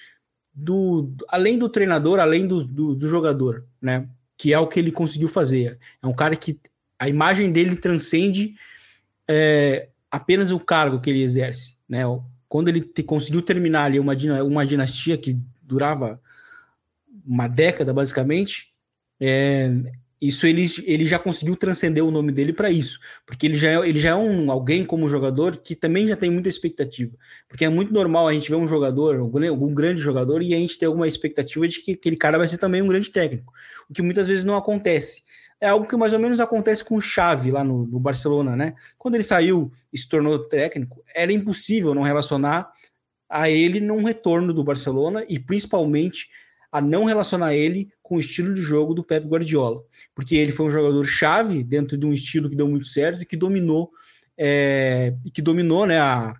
do além do treinador, além do, do, do jogador, né, que é o que ele conseguiu fazer. É um cara que a imagem dele transcende é, apenas o cargo que ele exerce, né? Quando ele te, conseguiu terminar ali uma, uma dinastia que durava uma década basicamente, é, isso ele, ele já conseguiu transcender o nome dele para isso, porque ele já, é, ele já é um alguém como jogador que também já tem muita expectativa, porque é muito normal a gente ver um jogador, algum grande jogador, e a gente ter alguma expectativa de que aquele cara vai ser também um grande técnico, o que muitas vezes não acontece. É algo que mais ou menos acontece com o Xavi lá no, no Barcelona, né? Quando ele saiu e se tornou técnico, era impossível não relacionar a ele num retorno do Barcelona e principalmente a não relacionar ele com o estilo de jogo do Pep Guardiola, porque ele foi um jogador chave dentro de um estilo que deu muito certo e que dominou é, e que dominou né, a,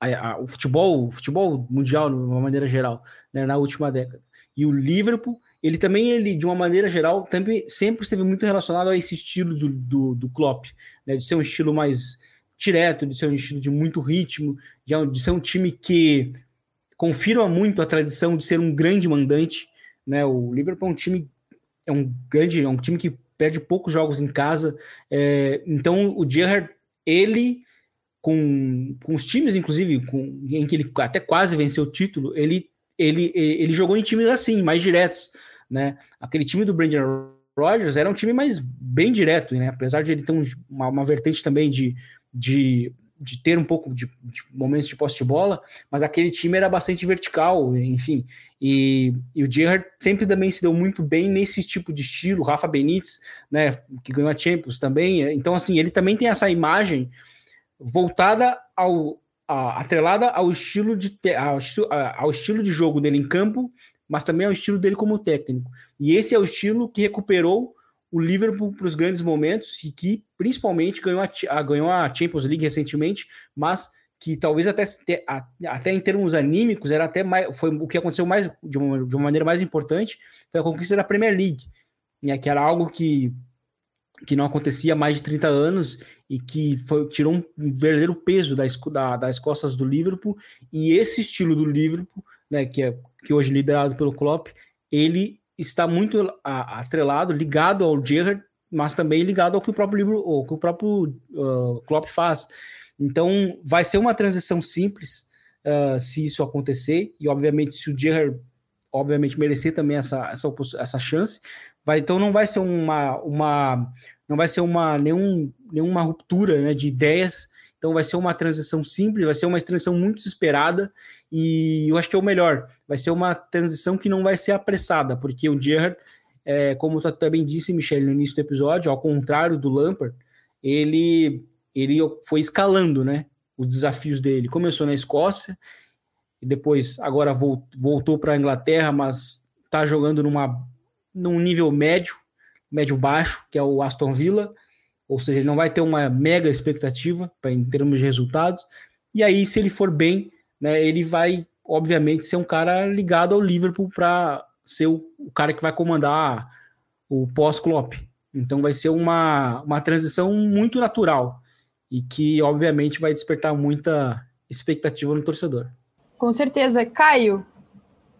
a, a, o futebol, o futebol mundial de uma maneira geral, né, na última década. E o Liverpool, ele também, ele de uma maneira geral, também sempre esteve muito relacionado a esse estilo do, do, do Klopp, né, de ser um estilo mais direto, de ser um estilo de muito ritmo, de, de ser um time que confirma muito a tradição de ser um grande mandante, né? O Liverpool é um time é um grande, é um time que perde poucos jogos em casa, é, então o Gerrard ele com, com os times, inclusive, com, em que ele até quase venceu o título, ele, ele, ele jogou em times assim, mais diretos, né? Aquele time do Brendan Rodgers era um time mais bem direto, né? Apesar de ele ter um, uma, uma vertente também de, de de ter um pouco de, de, momentos de posse de bola, mas aquele time era bastante vertical, enfim. E, e o Gerrard sempre também se deu muito bem nesse tipo de estilo. Rafa Benítez, né, que ganhou a Champions também. Então, assim, ele também tem essa imagem voltada ao a, atrelada ao estilo de ao, ao estilo de jogo dele em campo, mas também ao estilo dele como técnico. E esse é o estilo que recuperou o Liverpool para os grandes momentos e que principalmente ganhou a, a, ganhou a Champions League recentemente, mas que talvez até, até em termos anímicos era até mais foi o que aconteceu mais de uma, de uma maneira mais importante foi a conquista da Premier League, né, que era algo que que não acontecia há mais de 30 anos e que foi, tirou um verdadeiro peso da, da, das costas do Liverpool e esse estilo do Liverpool, né, que é que hoje é liderado pelo Klopp, ele está muito atrelado, ligado ao Gerrard, mas também ligado ao que o próprio livro, ou que o próprio uh, Klopp faz. Então, vai ser uma transição simples uh, se isso acontecer, e obviamente se o Gerrard obviamente merecer também essa, essa, essa chance, vai, então não vai ser uma, uma não vai ser uma nenhum, nenhuma ruptura né, de ideias então vai ser uma transição simples, vai ser uma transição muito esperada e eu acho que é o melhor. Vai ser uma transição que não vai ser apressada, porque o Gerrard, é, como tu também disse, Michel, no início do episódio, ao contrário do Lampard, ele, ele foi escalando, né? Os desafios dele. Começou na Escócia e depois agora voltou para a Inglaterra, mas está jogando numa, num nível médio, médio baixo, que é o Aston Villa ou seja, ele não vai ter uma mega expectativa pra, em termos de resultados. E aí, se ele for bem, né, ele vai, obviamente, ser um cara ligado ao Liverpool para ser o, o, cara que vai comandar o pós-Klopp. Então, vai ser uma, uma transição muito natural e que, obviamente, vai despertar muita expectativa no torcedor.
Com certeza. Caio,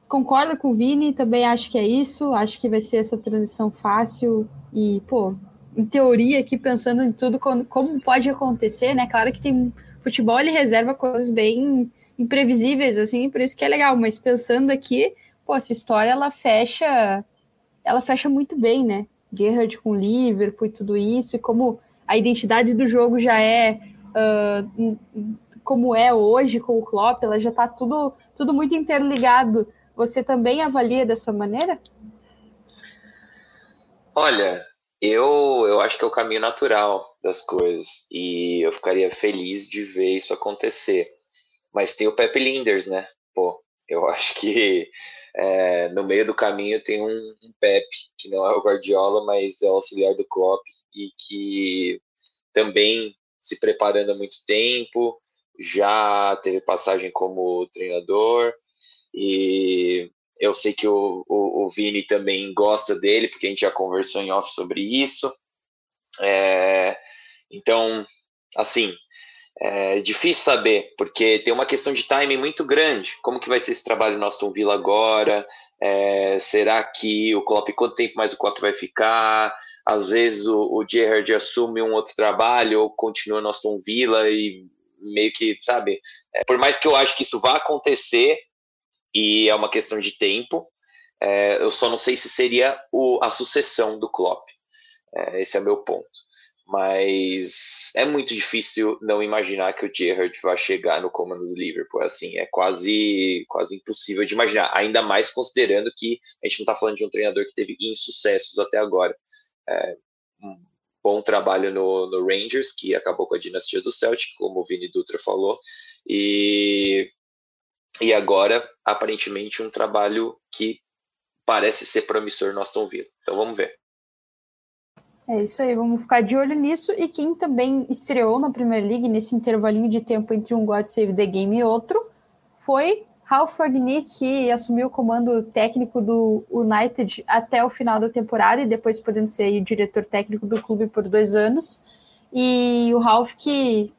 concorda com o Vini, também acho que é isso. Acho que vai ser essa transição fácil e, pô, em teoria aqui, pensando em tudo, como, pode acontecer, né? Claro que tem futebol, ele reserva coisas bem imprevisíveis, assim, por isso que é legal, mas pensando aqui, pô, essa história, ela fecha, ela fecha muito bem, né? Gerrard com Liverpool e tudo isso, e como a identidade do jogo já é uh, como é hoje com o Klopp, ela já tá tudo, tudo muito interligado. Você também avalia dessa maneira?
Olha, eu, eu acho que é o caminho natural das coisas e eu ficaria feliz de ver isso acontecer. Mas tem o Pepe Linders, né? Pô, eu acho que é, no meio do caminho tem um, um Pepe, que não é o Guardiola, mas é o auxiliar do Klopp e que também se preparando há muito tempo, já teve passagem como treinador e eu sei que o, o, o, Vini também gosta dele, porque a gente já conversou em off sobre isso. É, então, assim, é difícil saber, porque tem uma questão de timing muito grande. Como que vai ser esse trabalho no Aston Villa agora? É, será que o Klopp, quanto tempo mais o Klopp vai ficar? Às vezes o, o Gerrard assume um outro trabalho ou continua no Aston Villa e meio que, sabe? É, por mais que eu acho que isso vá acontecer, e é uma questão de tempo, é, eu só não sei se seria o, a sucessão do Klopp. É, esse é meu ponto mas é muito difícil não imaginar que o Gerrard vai chegar no comando do Liverpool. Assim, é quase, quase impossível de imaginar, ainda mais considerando que a gente não está falando de um treinador que teve insucessos até agora. É, um bom trabalho no, no, Rangers, que acabou com a dinastia do Celtic, como o Vini Dutra falou, e, e agora, aparentemente, um trabalho que parece ser promissor no Aston Villa. Então vamos ver.
É isso aí, vamos ficar de olho nisso. E quem também estreou na Premier League nesse intervalinho de tempo entre um God Save the Game e outro foi Ralf Ragnick, que assumiu o comando técnico do United até o final da temporada e depois podendo ser o diretor técnico do clube por dois anos. E o Ralf que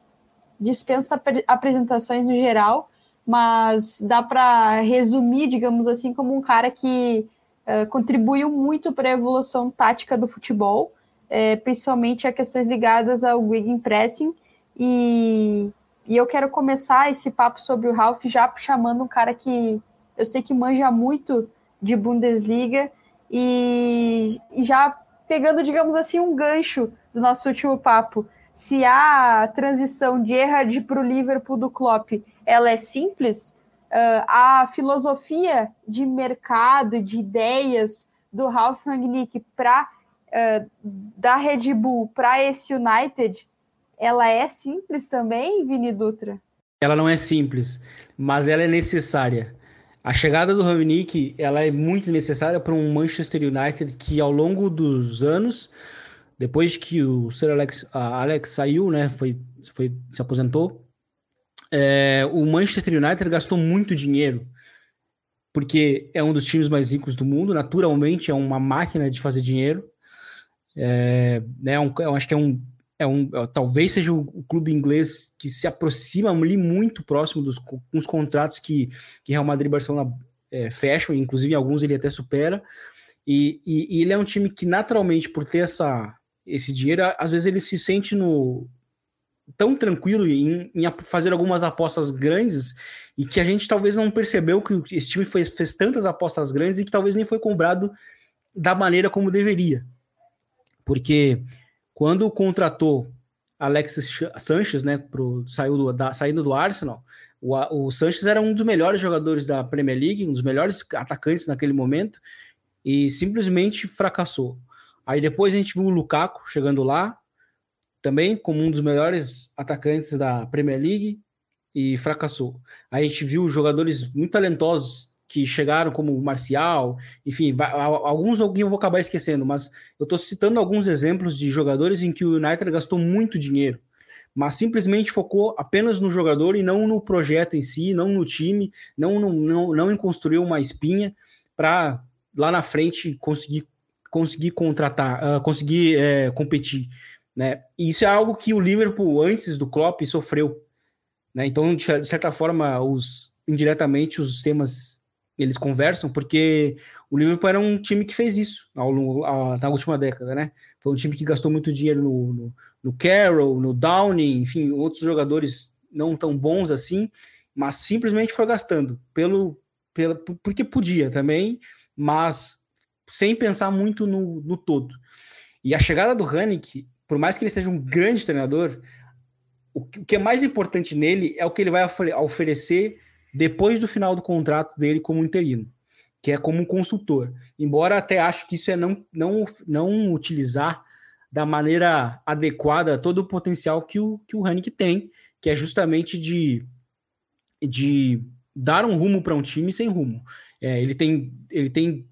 dispensa apresentações no geral, mas dá para resumir, digamos assim, como um cara que uh, contribuiu muito para a evolução tática do futebol é, principalmente a questões ligadas ao Wiggin Pressing. E, e eu quero começar esse papo sobre o Ralph já chamando um cara que eu sei que manja muito de Bundesliga e, e já pegando, digamos assim, um gancho do nosso último papo. Se a transição de Erhard para o Liverpool do Klopp ela é simples, uh, a filosofia de mercado, de ideias do Ralf Rangnick para uh, da Red Bull para esse United, ela é simples também, Vini Dutra?
Ela não é simples, mas ela é necessária. A chegada do Rangnick, ela é muito necessária para um Manchester United que ao longo dos anos, depois que o Sir Alex, Alex saiu, né, foi, foi se aposentou, é, o Manchester United gastou muito dinheiro porque é um dos times mais ricos do mundo, naturalmente é uma máquina de fazer dinheiro. É, né, um, eu acho que é um, é um é, talvez seja o, clube inglês que se aproxima ali muito próximo dos os contratos que, que Real Madrid e Barcelona é, fecham, inclusive alguns ele até supera. E, e, e, ele é um time que naturalmente, por ter essa, esse dinheiro, às vezes ele se sente no tão tranquilo em, em fazer algumas apostas grandes e que a gente talvez não percebeu que esse time fez, fez tantas apostas grandes e que talvez nem foi cobrado da maneira como deveria. Porque quando contratou Alexis Sanches, né, pro, saiu do, da, saindo do Arsenal, o, o Sanches era um dos melhores jogadores da Premier League, um dos melhores atacantes naquele momento, e simplesmente fracassou. Aí depois a gente viu o Lukaku chegando lá, também como um dos melhores atacantes da Premier League, e fracassou. A gente viu jogadores muito talentosos que chegaram como Marcial, enfim, alguns eu vou acabar esquecendo, mas eu estou citando alguns exemplos de jogadores em que o United gastou muito dinheiro, mas simplesmente focou apenas no jogador e não no projeto em si, não no time, não, no, não, não em construir uma espinha para lá na frente conseguir conseguir contratar, uh, conseguir é, competir, né? E isso é algo que o Liverpool antes do Klopp sofreu, né? Então, de certa forma, os indiretamente os temas eles conversam, porque o Liverpool era um time que fez isso ao, ao, na última década, né? Foi um time que gastou muito dinheiro no, no, no Carroll, no Downing, enfim, outros jogadores não tão bons assim, mas simplesmente foi gastando pelo, pelo porque podia também, mas sem pensar muito no, no todo. E a chegada do Hanik, por mais que ele seja um grande treinador, o que é mais importante nele é o que ele vai oferecer depois do final do contrato dele como interino, que é como um consultor. Embora até acho que isso é não, não, não utilizar da maneira adequada todo o potencial que o, que o Hanik tem, que é justamente de, de dar um rumo para um time sem rumo. É, ele tem, ele tem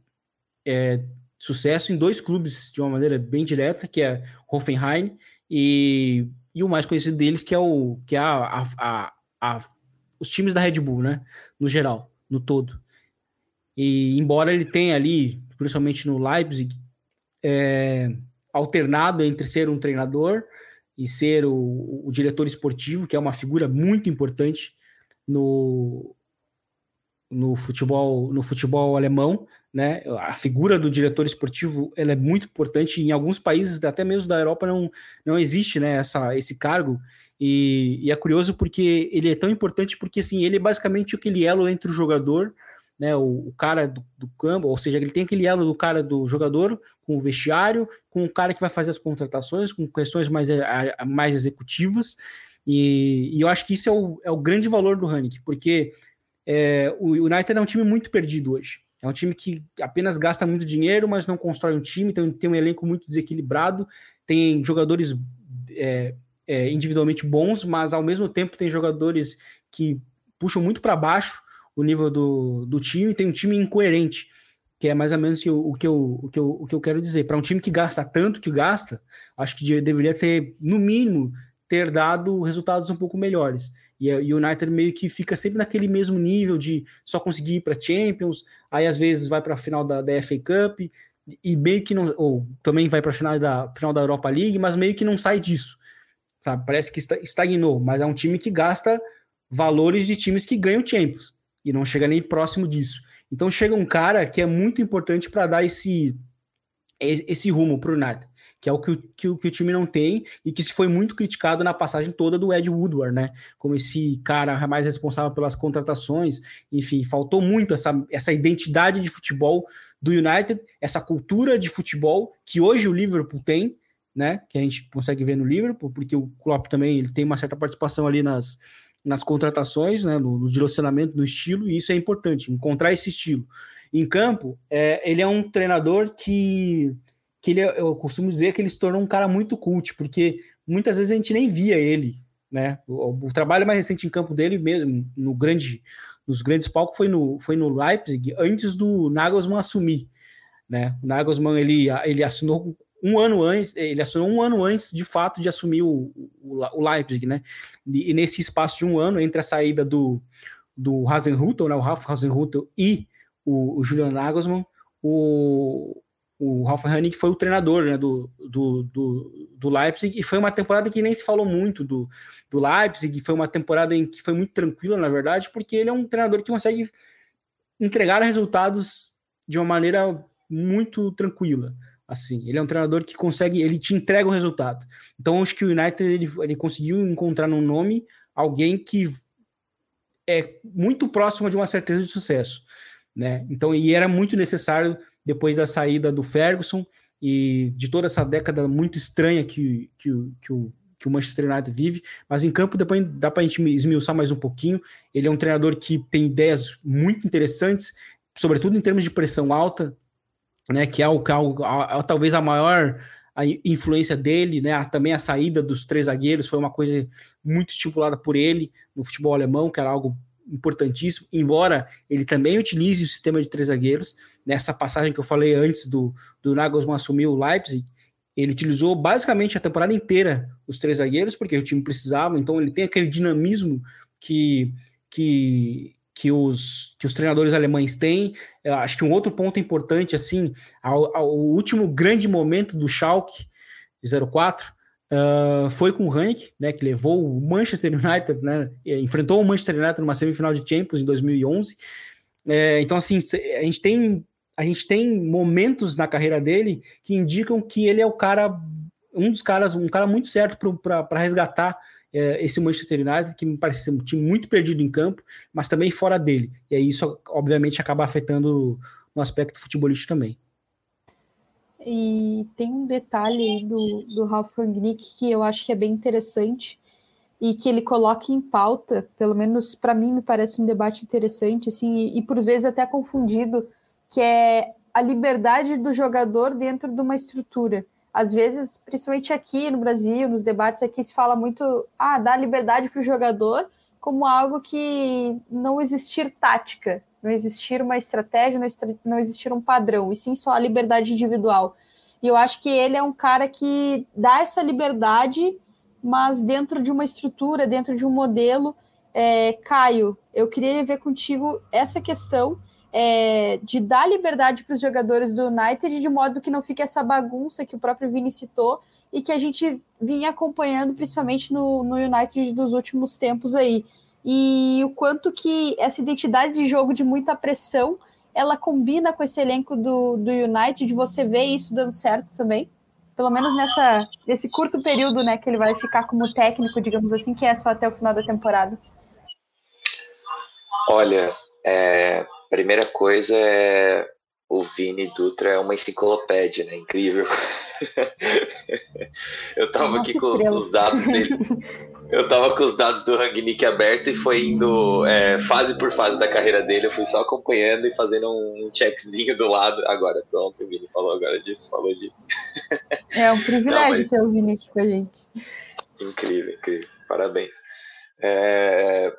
é, sucesso em dois clubes de uma maneira bem direta, que é Hoffenheim e, e o mais conhecido deles, que é o que é a, a, a, os times da Red Bull, né? No geral, no todo. E embora ele tenha ali, principalmente no Leipzig, é, alternado entre ser um treinador e ser o, o, diretor esportivo, que é uma figura muito importante no, no futebol no futebol alemão, né? A figura do diretor esportivo ela é muito importante em alguns países, até mesmo da Europa, não, não existe, né? Essa, esse cargo e, e, é curioso porque ele é tão importante porque assim, ele é basicamente aquele elo entre o jogador, né, o, o cara do, do, campo, ou seja, ele tem aquele elo do cara do jogador com o vestiário, com o cara que vai fazer as contratações, com questões mais, mais executivas. E, e, eu acho que isso é o, é o grande valor do Hanik, porque é, o United é um time muito perdido hoje. É um time que apenas gasta muito dinheiro, mas não constrói um time, tem, tem um elenco muito desequilibrado, tem jogadores é, é, individualmente bons, mas ao mesmo tempo tem jogadores que puxam muito para baixo o nível do, do time, tem um time incoerente, que é mais ou menos o, o, que, eu, o, que, eu, o que eu quero dizer. Para um time que gasta tanto que gasta, acho que deveria ter, no mínimo, ter dado resultados um pouco melhores. E o United meio que fica sempre naquele mesmo nível de só conseguir ir para Champions, aí às vezes vai para a final da, da FA Cup, e meio que não, ou também vai para a final da, final da Europa League, mas meio que não sai disso sabe? Parece que estagnou, mas é um time que gasta valores de times que ganham Champions e não chega nem próximo disso. Então chega um cara que é muito importante para dar esse esse rumo para o United, que é o que, que, que, o time não tem e que se foi muito criticado na passagem toda do Ed Woodward, né? Como esse cara mais responsável pelas contratações, enfim, faltou muito essa, essa identidade de futebol do United, essa cultura de futebol que hoje o Liverpool tem, né? Que a gente consegue ver no Liverpool, porque o Klopp também ele tem uma certa participação ali nas, nas contratações, né? No, no direcionamento, no estilo, e isso é importante, encontrar esse estilo. Em campo, é, ele é um treinador que, que ele, é, eu costumo dizer que ele se tornou um cara muito cult, porque muitas vezes a gente nem via ele, né? O, o trabalho mais recente em campo dele mesmo, no grande, nos grandes palcos, foi no, foi no Leipzig, antes do Nagelsmann assumir. Né? O Nagelsmann ele, ele assinou um ano antes, ele assinou um ano antes, de fato, de assumir o, o, o Leipzig, né? E, e, nesse espaço de um ano, entre a saída do, do Hasenhutel, né, o Ralf Hasenhutel e o, o Julian Nagelsmann, o, o Ralf Hanig foi o treinador né, do, do, do, do, Leipzig, e foi uma temporada que nem se falou muito do, do Leipzig, foi uma temporada em que foi muito tranquila, na verdade, porque ele é um treinador que consegue entregar resultados de uma maneira muito tranquila assim. Ele é um treinador que consegue, ele te entrega o resultado. Então, acho que o United ele, ele conseguiu encontrar no nome alguém que é muito próximo de uma certeza de sucesso, né? Então, e era muito necessário depois da saída do Ferguson e de toda essa década muito estranha que, que, que o que o Manchester United vive, mas em campo depois dá para a gente esmiuçar mais um pouquinho. Ele é um treinador que tem ideias muito interessantes, sobretudo em termos de pressão alta, né, que é o, a, talvez a maior a influência dele, né, também a saída dos três zagueiros foi uma coisa muito estipulada por ele no futebol alemão, que era algo importantíssimo, embora ele também utilize o sistema de três zagueiros, nessa passagem que eu falei antes do, do Nagelsmann assumir o Leipzig, ele utilizou basicamente a temporada inteira os três zagueiros, porque o time precisava, então ele tem aquele dinamismo que, que que os, que os treinadores alemães têm. Eu acho que um outro ponto importante, assim, ao, ao último grande momento do Schalke 04 uh, foi com o Rank, né, que levou o Manchester United, né, enfrentou o Manchester United numa semifinal de Champions em 2011. É, então, assim, a gente tem a gente tem momentos na carreira dele que indicam que ele é o cara, um dos caras, um cara muito certo para resgatar é, esse Manchester United, que me parece ser um time muito perdido em campo, mas também fora dele. E aí isso, obviamente, acaba afetando no aspecto futebolístico também.
E tem um detalhe do, do Ralf Rangnick que eu acho que é bem interessante e que ele coloca em pauta, pelo menos para mim me parece um debate interessante, assim, e, e por vezes até confundido, que é a liberdade do jogador dentro de uma estrutura. Às vezes, principalmente aqui no Brasil, nos debates aqui se fala muito, ah, dá liberdade para o jogador como algo que não existir tática, não existir uma estratégia, não existir um padrão, e sim só a liberdade individual. E eu acho que ele é um cara que dá essa liberdade, mas dentro de uma estrutura, dentro de um modelo. É, Caio, eu queria ver contigo essa questão é, de dar liberdade para os jogadores do United, de modo que não fique essa bagunça que o próprio Vini citou e que a gente vinha acompanhando, principalmente no, no United dos últimos tempos aí. E o quanto que essa identidade de jogo de muita pressão ela combina com esse elenco do, do United, você vê isso dando certo também? Pelo menos nessa, nesse curto período né, que ele vai ficar como técnico, digamos assim, que é só até o final da temporada.
Olha, é, primeira coisa é o Vini Dutra é uma enciclopédia, né? Incrível. eu tava Nossa aqui com, com, os dados dele. Eu tava com os dados do Rangnick aberto e foi indo é, fase por fase da carreira dele. Eu fui só acompanhando e fazendo um checkzinho do lado. Agora, pronto, o Vini falou agora disso, falou disso.
É um privilégio Não, mas... ter o Vini aqui com a gente.
Incrível, incrível. Parabéns. É...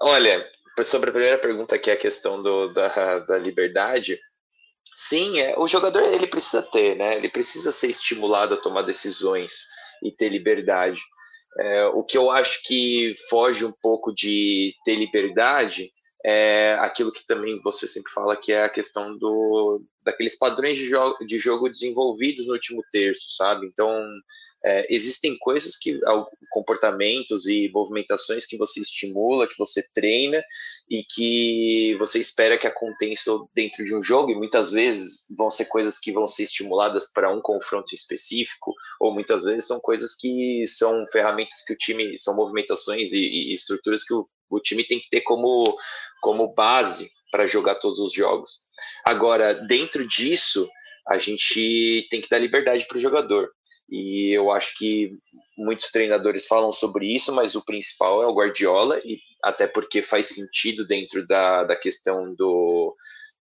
Olha, sobre a primeira pergunta, que é a questão do, da, da liberdade, sim, é, o jogador ele precisa ter, né? Ele precisa ser estimulado a tomar decisões e ter liberdade. É, o que eu acho que foge um pouco de ter liberdade é aquilo que também você sempre fala, que é a questão do, daqueles padrões de jogo, de jogo desenvolvidos no último terço, sabe? Então, é, existem coisas que, comportamentos e movimentações que você estimula, que você treina e que você espera que aconteçam dentro de um jogo, e muitas vezes vão ser coisas que vão ser estimuladas para um confronto específico, ou muitas vezes são coisas que são ferramentas que o time, são movimentações e, e estruturas que o, o time tem que ter como, como base para jogar todos os jogos. Agora, dentro disso, a gente tem que dar liberdade para o jogador. E eu acho que muitos treinadores falam sobre isso, mas o principal é o Guardiola, e até porque faz sentido dentro da, da questão do,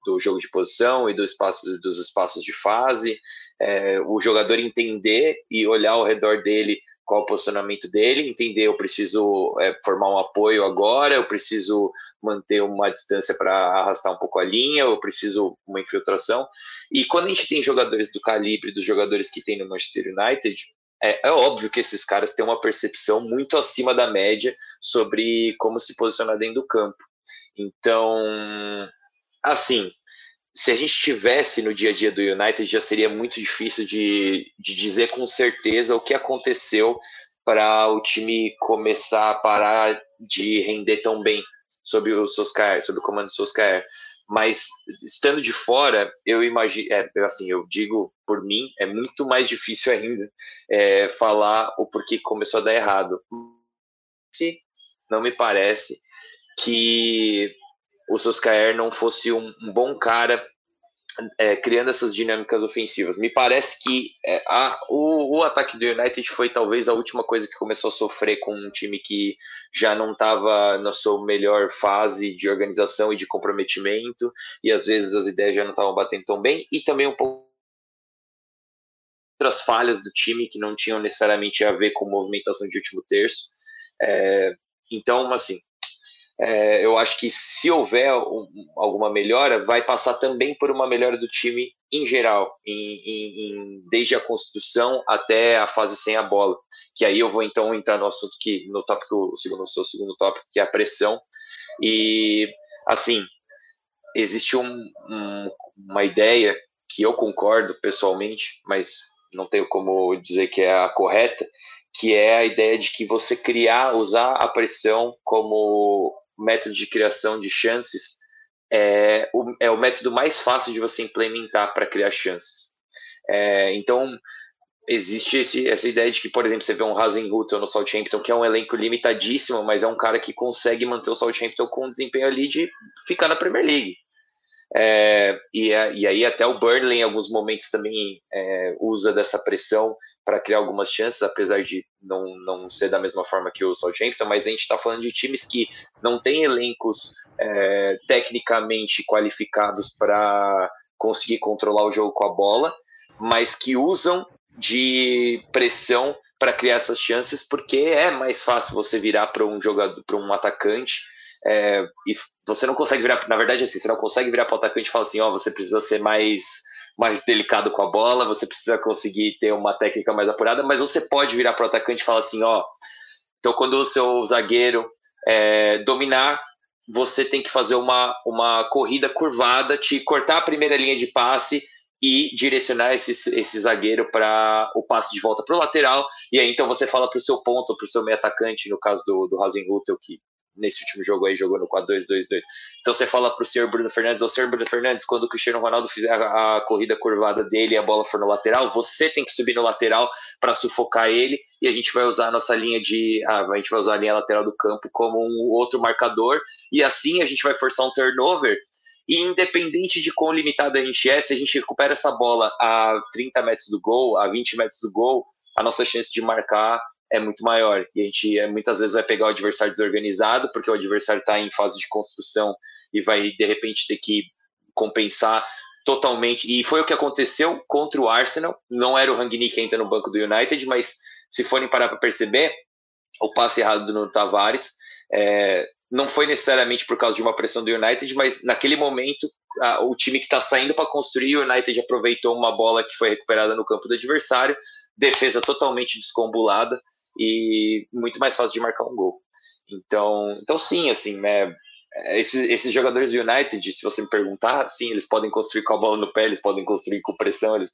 do jogo de posição e do espaço, dos espaços de fase, é, o jogador entender e olhar ao redor dele qual o posicionamento dele, entender eu preciso é, formar um apoio agora, eu preciso manter uma distância para arrastar um pouco a linha, eu preciso uma infiltração. E quando a gente tem jogadores do calibre dos jogadores que tem no Manchester United, é, é, óbvio que esses caras têm uma percepção muito acima da média sobre como se posicionar dentro do campo. Então, assim, se a gente estivesse no dia a dia do United, já seria muito difícil de, de dizer com certeza o que aconteceu para o time começar a parar de render tão bem sob o Solskjaer, sob o comando do Solskjaer. Mas estando de fora, eu imagino, é, assim, eu digo por mim, é muito mais difícil ainda é, falar o porquê começou a dar errado. Se não me parece que o Soskaer não fosse um, um bom cara é, criando essas dinâmicas ofensivas. Me parece que é, a, o, o, ataque do United foi talvez a última coisa que começou a sofrer com um time que já não estava na sua melhor fase de organização e de comprometimento, e às vezes as ideias já não estavam batendo tão bem, e também um pouco outras falhas do time que não tinham necessariamente a ver com movimentação de último terço. É, então, assim, é, eu acho que se houver um, alguma melhora, vai passar também por uma melhora do time em geral, em, em, em, desde a construção até a fase sem a bola. Que aí eu vou então entrar no assunto que no tópico, segundo o seu segundo tópico, que é a pressão. E assim, existe um, um, uma ideia que eu concordo pessoalmente, mas não tenho como dizer que é a correta, que é a ideia de que você criar, usar a pressão como método de criação de chances é o, é o método mais fácil de você implementar para criar chances. É, então, existe esse, essa ideia de que, por exemplo, você vê um Hasenhutel no Southampton, que é um elenco limitadíssimo, mas é um cara que consegue manter o Southampton com um desempenho ali de ficar na Premier League. É, e, e, aí até o Burnley em alguns momentos também é, usa dessa pressão para criar algumas chances, apesar de não, não ser da mesma forma que o Southampton, mas a gente está falando de times que não têm elencos é, tecnicamente qualificados para conseguir controlar o jogo com a bola, mas que usam de pressão para criar essas chances, porque é mais fácil você virar para um jogador, para um atacante, é, e você não consegue virar, na verdade, assim, você não consegue virar para o atacante e falar assim, ó, oh, você precisa ser mais mais delicado com a bola, você precisa conseguir ter uma técnica mais apurada, mas você pode virar para o atacante e falar assim, ó, oh, então quando o seu zagueiro é, dominar, você tem que fazer uma, uma corrida curvada, te cortar a primeira linha de passe e direcionar esse, esse zagueiro para o passe de volta para o lateral. E aí então você fala para o seu ponto, para o seu meio atacante, no caso do, do Hasenhutel, que nesse último jogo aí jogou no 4-2-2-2. Então você fala para o senhor Bruno Fernandes, o senhor Bruno Fernandes, quando o Cristiano Ronaldo fizer a, a, corrida curvada dele e a bola for no lateral, você tem que subir no lateral para sufocar ele e a gente vai usar a nossa linha de. Ah, a gente vai usar a linha lateral do campo como um outro marcador e assim a gente vai forçar um turnover e independente de quão limitado a gente é, se a gente recupera essa bola a 30 metros do gol, a 20 metros do gol, a nossa chance de marcar é muito maior. E a gente é, muitas vezes vai pegar o adversário desorganizado, porque o adversário está em fase de construção e vai, de repente, ter que compensar totalmente. E foi o que aconteceu contra o Arsenal. Não era o Rangnick ainda no banco do United, mas se forem parar para perceber, o passe errado do Tavares é, não foi necessariamente por causa de uma pressão do United, mas naquele momento o time que está saindo para construir, o United aproveitou uma bola que foi recuperada no campo do adversário, defesa totalmente descombulada e muito mais fácil de marcar um gol. Então, então sim, assim, né? Esses, esses jogadores do United, se você me perguntar, sim, eles podem construir com a bola no pé, eles podem construir com pressão, eles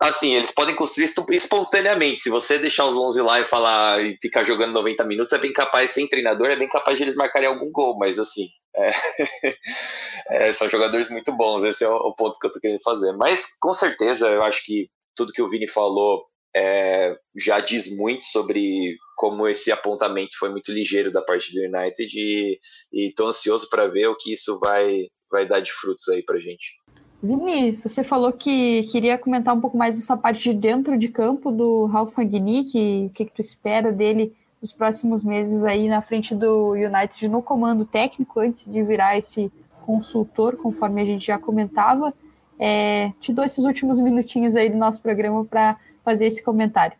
assim, eles podem construir espontaneamente. Se você deixar os 11 lá e falar e ficar jogando 90 minutos, é bem capaz, sem treinador, é bem capaz de eles marcarem algum gol, mas assim, é, é, são jogadores muito bons, esse é o, ponto que eu tô querendo fazer. Mas com certeza, eu acho que tudo que o Vini falou é, já diz muito sobre como esse apontamento foi muito ligeiro da parte do United e, e tô ansioso para ver o que isso vai, vai dar de frutos aí pra gente.
Vini, você falou que queria comentar um pouco mais essa parte de dentro de campo do Ralf Rangnick, o que, que tu espera dele nos próximos meses aí na frente do United no comando técnico, antes de virar esse consultor, conforme a gente já comentava. É, te dou esses últimos minutinhos aí do nosso programa para fazer esse comentário.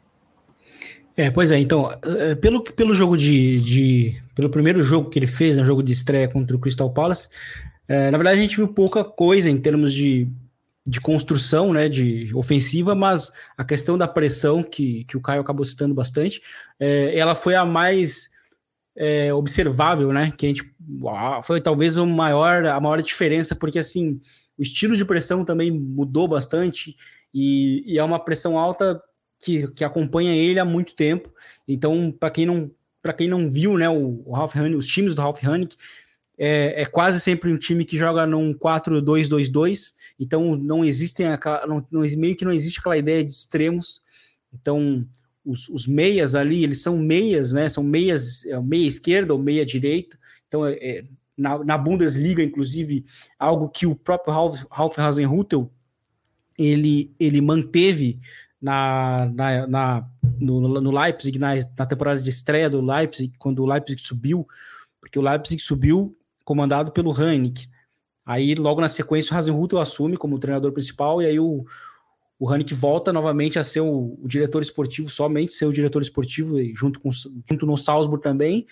É, pois é, então, é, pelo, pelo jogo de, de, Pelo primeiro jogo que ele fez, no né, jogo de estreia contra o Crystal Palace, é, na verdade, a gente viu pouca coisa em termos de, de construção, né, de ofensiva, mas a questão da pressão, que, que o Caio acabou citando bastante, é, ela foi a mais é, observável, né, que a gente, foi talvez o maior, a maior diferença, porque, assim, o estilo de pressão também mudou bastante, e, e é uma pressão alta que, que acompanha ele há muito tempo, então, para quem não para quem não viu, né, o, o Honey, os times do Ralph Honey, é, é, quase sempre um time que joga num 4-2-2-2, então não existem não, não, meio que não existe aquela ideia de extremos. Então os, os, meias ali, eles são meias, né? São meias, é, meia esquerda ou meia direita. Então é, é, na, na, Bundesliga, inclusive, algo que o próprio Ralf, Ralf Hasenhutel ele, ele manteve na, na, na no, no, Leipzig, na, na temporada de estreia do Leipzig, quando o Leipzig subiu, porque o Leipzig subiu comandado pelo Hannick. Aí, logo na sequência, o Hasenhutel assume como treinador principal, e aí o, o volta novamente a ser o, o, diretor esportivo, somente ser o diretor esportivo, junto, com, junto no Salzburg também.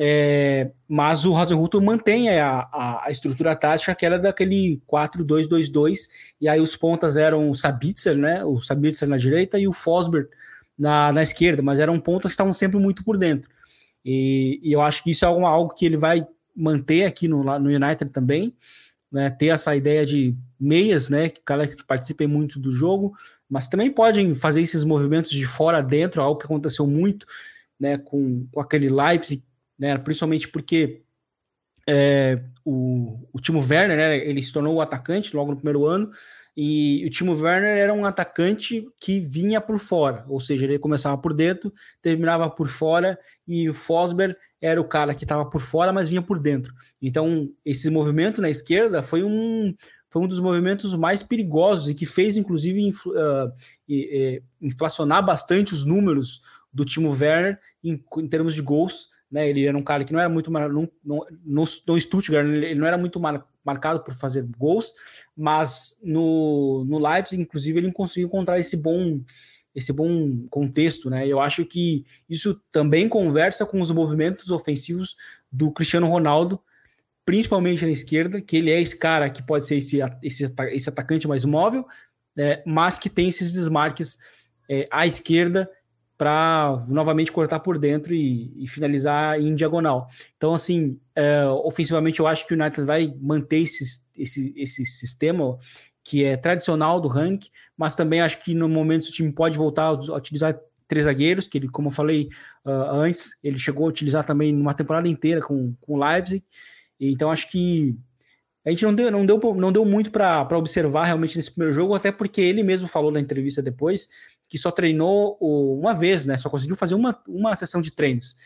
É, mas o Hasenhutel mantém a, a, a, estrutura tática que era daquele 4-2-2-2, e aí os pontas eram o Sabitzer, né, o Sabitzer na direita e o Fosberg na, na esquerda, mas eram pontas que estavam sempre muito por dentro. E, e eu acho que isso é algo, que ele vai manter aqui no, no United também, né, ter essa ideia de meias, né, que que participem muito do jogo, mas também podem fazer esses movimentos de fora dentro, algo que aconteceu muito, né, com, com aquele Leipzig, né, principalmente porque é, o, o Timo Werner, né, ele se tornou o atacante logo no primeiro ano, e o Timo Werner era um atacante que vinha por fora, ou seja, ele começava por dentro, terminava por fora, e o Fosberg era o cara que estava por fora, mas vinha por dentro. Então, esse movimento na esquerda foi um, foi um dos movimentos mais perigosos e que fez, inclusive, infl, uh, inflacionar bastante os números do Timo Werner em, em termos de gols. Né? Ele era um cara que não era muito no, no, no Stuttgart, ele não era muito mar, marcado por fazer gols, mas no, no Leipzig, inclusive, ele conseguiu encontrar esse bom esse bom contexto, né? Eu acho que isso também conversa com os movimentos ofensivos do Cristiano Ronaldo, principalmente na esquerda, que ele é esse cara que pode ser esse, esse, esse atacante mais móvel, é, mas que tem esses desmarques é, à esquerda para novamente cortar por dentro e, e, finalizar em diagonal. Então, assim, é, ofensivamente, eu acho que o United vai manter esse, esse, esse sistema que é tradicional do ranking, mas também acho que no momento o time pode voltar a utilizar três zagueiros, que ele, como eu falei uh, antes, ele chegou a utilizar também numa temporada inteira com o Leipzig. Então acho que a gente não deu, não deu, não deu muito para observar realmente nesse primeiro jogo, até porque ele mesmo falou na entrevista depois que só treinou uma vez, né? Só conseguiu fazer uma, uma sessão de treinos.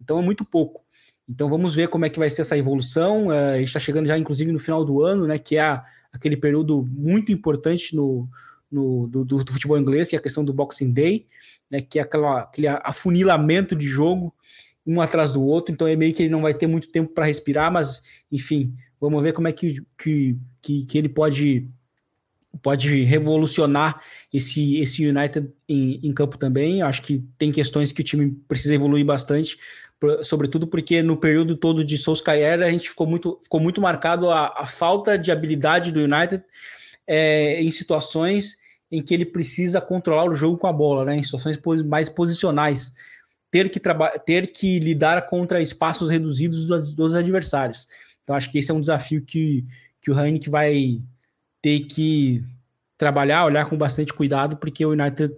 Então é muito pouco. Então vamos ver como é que vai ser essa evolução. É, a gente está chegando já, inclusive, no final do ano, né? Que é aquele período muito importante no, no do, do, do, futebol inglês, que é a questão do Boxing Day, né? Que é aquela, aquele afunilamento de jogo um atrás do outro, então é meio que ele não vai ter muito tempo para respirar, mas enfim, vamos ver como é que, que, que, que, ele pode pode revolucionar esse, esse United em, em campo também. Acho que tem questões que o time precisa evoluir bastante, sobretudo porque no período todo de Solskjaer a gente ficou muito, ficou muito marcado a, a falta de habilidade do United é, em situações em que ele precisa controlar o jogo com a bola, né, em situações mais posicionais ter que, ter que lidar contra espaços reduzidos dos, dos, adversários. Então, acho que esse é um desafio que, que o Heinik vai ter que trabalhar, olhar com bastante cuidado, porque o United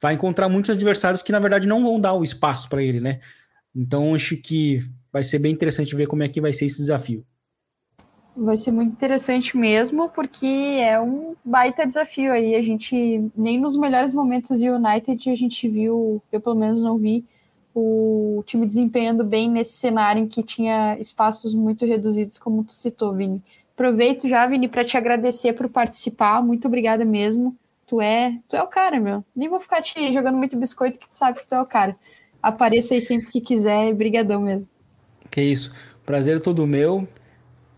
vai encontrar muitos adversários que, na verdade, não vão dar o espaço para ele, né? Então, acho que vai ser bem interessante ver como é que vai ser esse desafio.
Vai ser muito interessante mesmo, porque é um baita desafio aí. A gente, nem nos melhores momentos de United, a gente viu, eu pelo menos não vi, o time desempenhando bem nesse cenário em que tinha espaços muito reduzidos, como tu citou, Vini. Aproveito já, Vini, para te agradecer por participar. Muito obrigada mesmo. Tu é, tu é o cara, meu. Nem vou ficar te jogando muito biscoito que tu sabe que tu é o cara. Apareça aí sempre que quiser, brigadão mesmo.
Que isso. Prazer é todo meu.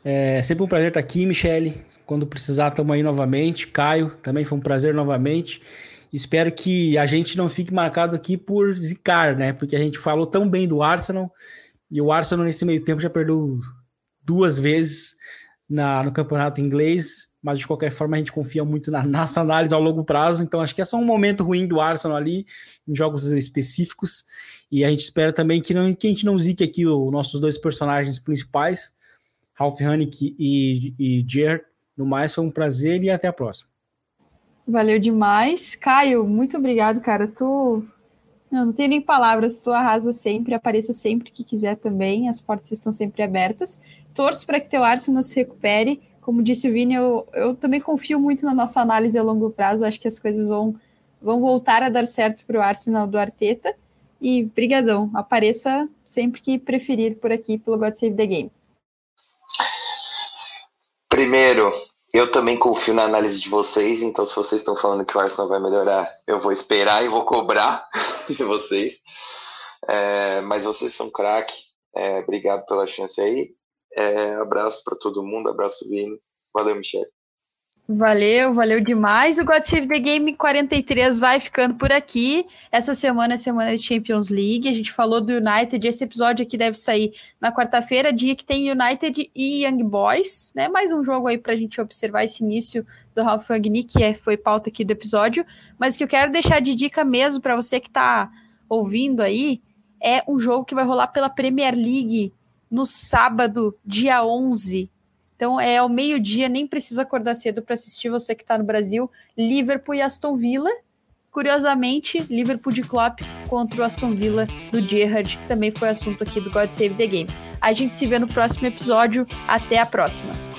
É sempre um prazer estar aqui, Michele. Quando precisar, estamos aí novamente. Caio, também foi um prazer novamente. Espero que a gente não fique marcado aqui por zicar, né? Porque a gente falou tão bem do Arsenal e o Arsenal nesse meio tempo já perdeu duas vezes na, no campeonato inglês, mas de qualquer forma a gente confia muito na nossa análise ao longo prazo, então acho que é só um momento ruim do Arsenal ali, em jogos específicos, e a gente espera também que, não, que a gente não zique aqui os nossos dois personagens principais, Ralph Hannick e, e. No mais, foi um prazer e até a próxima.
Valeu demais. Caio, muito obrigado, cara. Tu. Não, não tenho nem palavras, tu arrasa sempre, apareça sempre que quiser também, as portas estão sempre abertas. Torço para que teu Arsenal se recupere. Como disse o Vini, eu, eu também confio muito na nossa análise a longo prazo, acho que as coisas vão, vão voltar a dar certo para o Arsenal do Arteta. E brigadão, apareça sempre que preferir por aqui pelo God Save the Game.
Primeiro, eu também confio na análise de vocês, então se vocês estão falando que o Arsenal vai melhorar, eu vou esperar e vou cobrar de vocês. É, mas vocês são craque, é, obrigado pela chance aí. É, abraço para todo mundo, abraço Vini, valeu Michel.
Valeu, valeu demais. O God Save the Game 43 vai ficando por aqui. Essa semana é semana de Champions League. A gente falou do United. Esse episódio aqui deve sair na quarta-feira, dia que tem United e Young Boys, né? Mais um jogo aí para a gente observar esse início do Ralf Agni, que é, foi pauta aqui do episódio. Mas o que eu quero deixar de dica mesmo para você que está ouvindo aí é um jogo que vai rolar pela Premier League no sábado, dia 11 então é ao meio-dia, nem precisa acordar cedo para assistir você que está no Brasil. Liverpool e Aston Villa. Curiosamente, Liverpool de Klopp contra o Aston Villa do Gerrard, que também foi assunto aqui do God Save the Game. A gente se vê no próximo episódio. Até a próxima!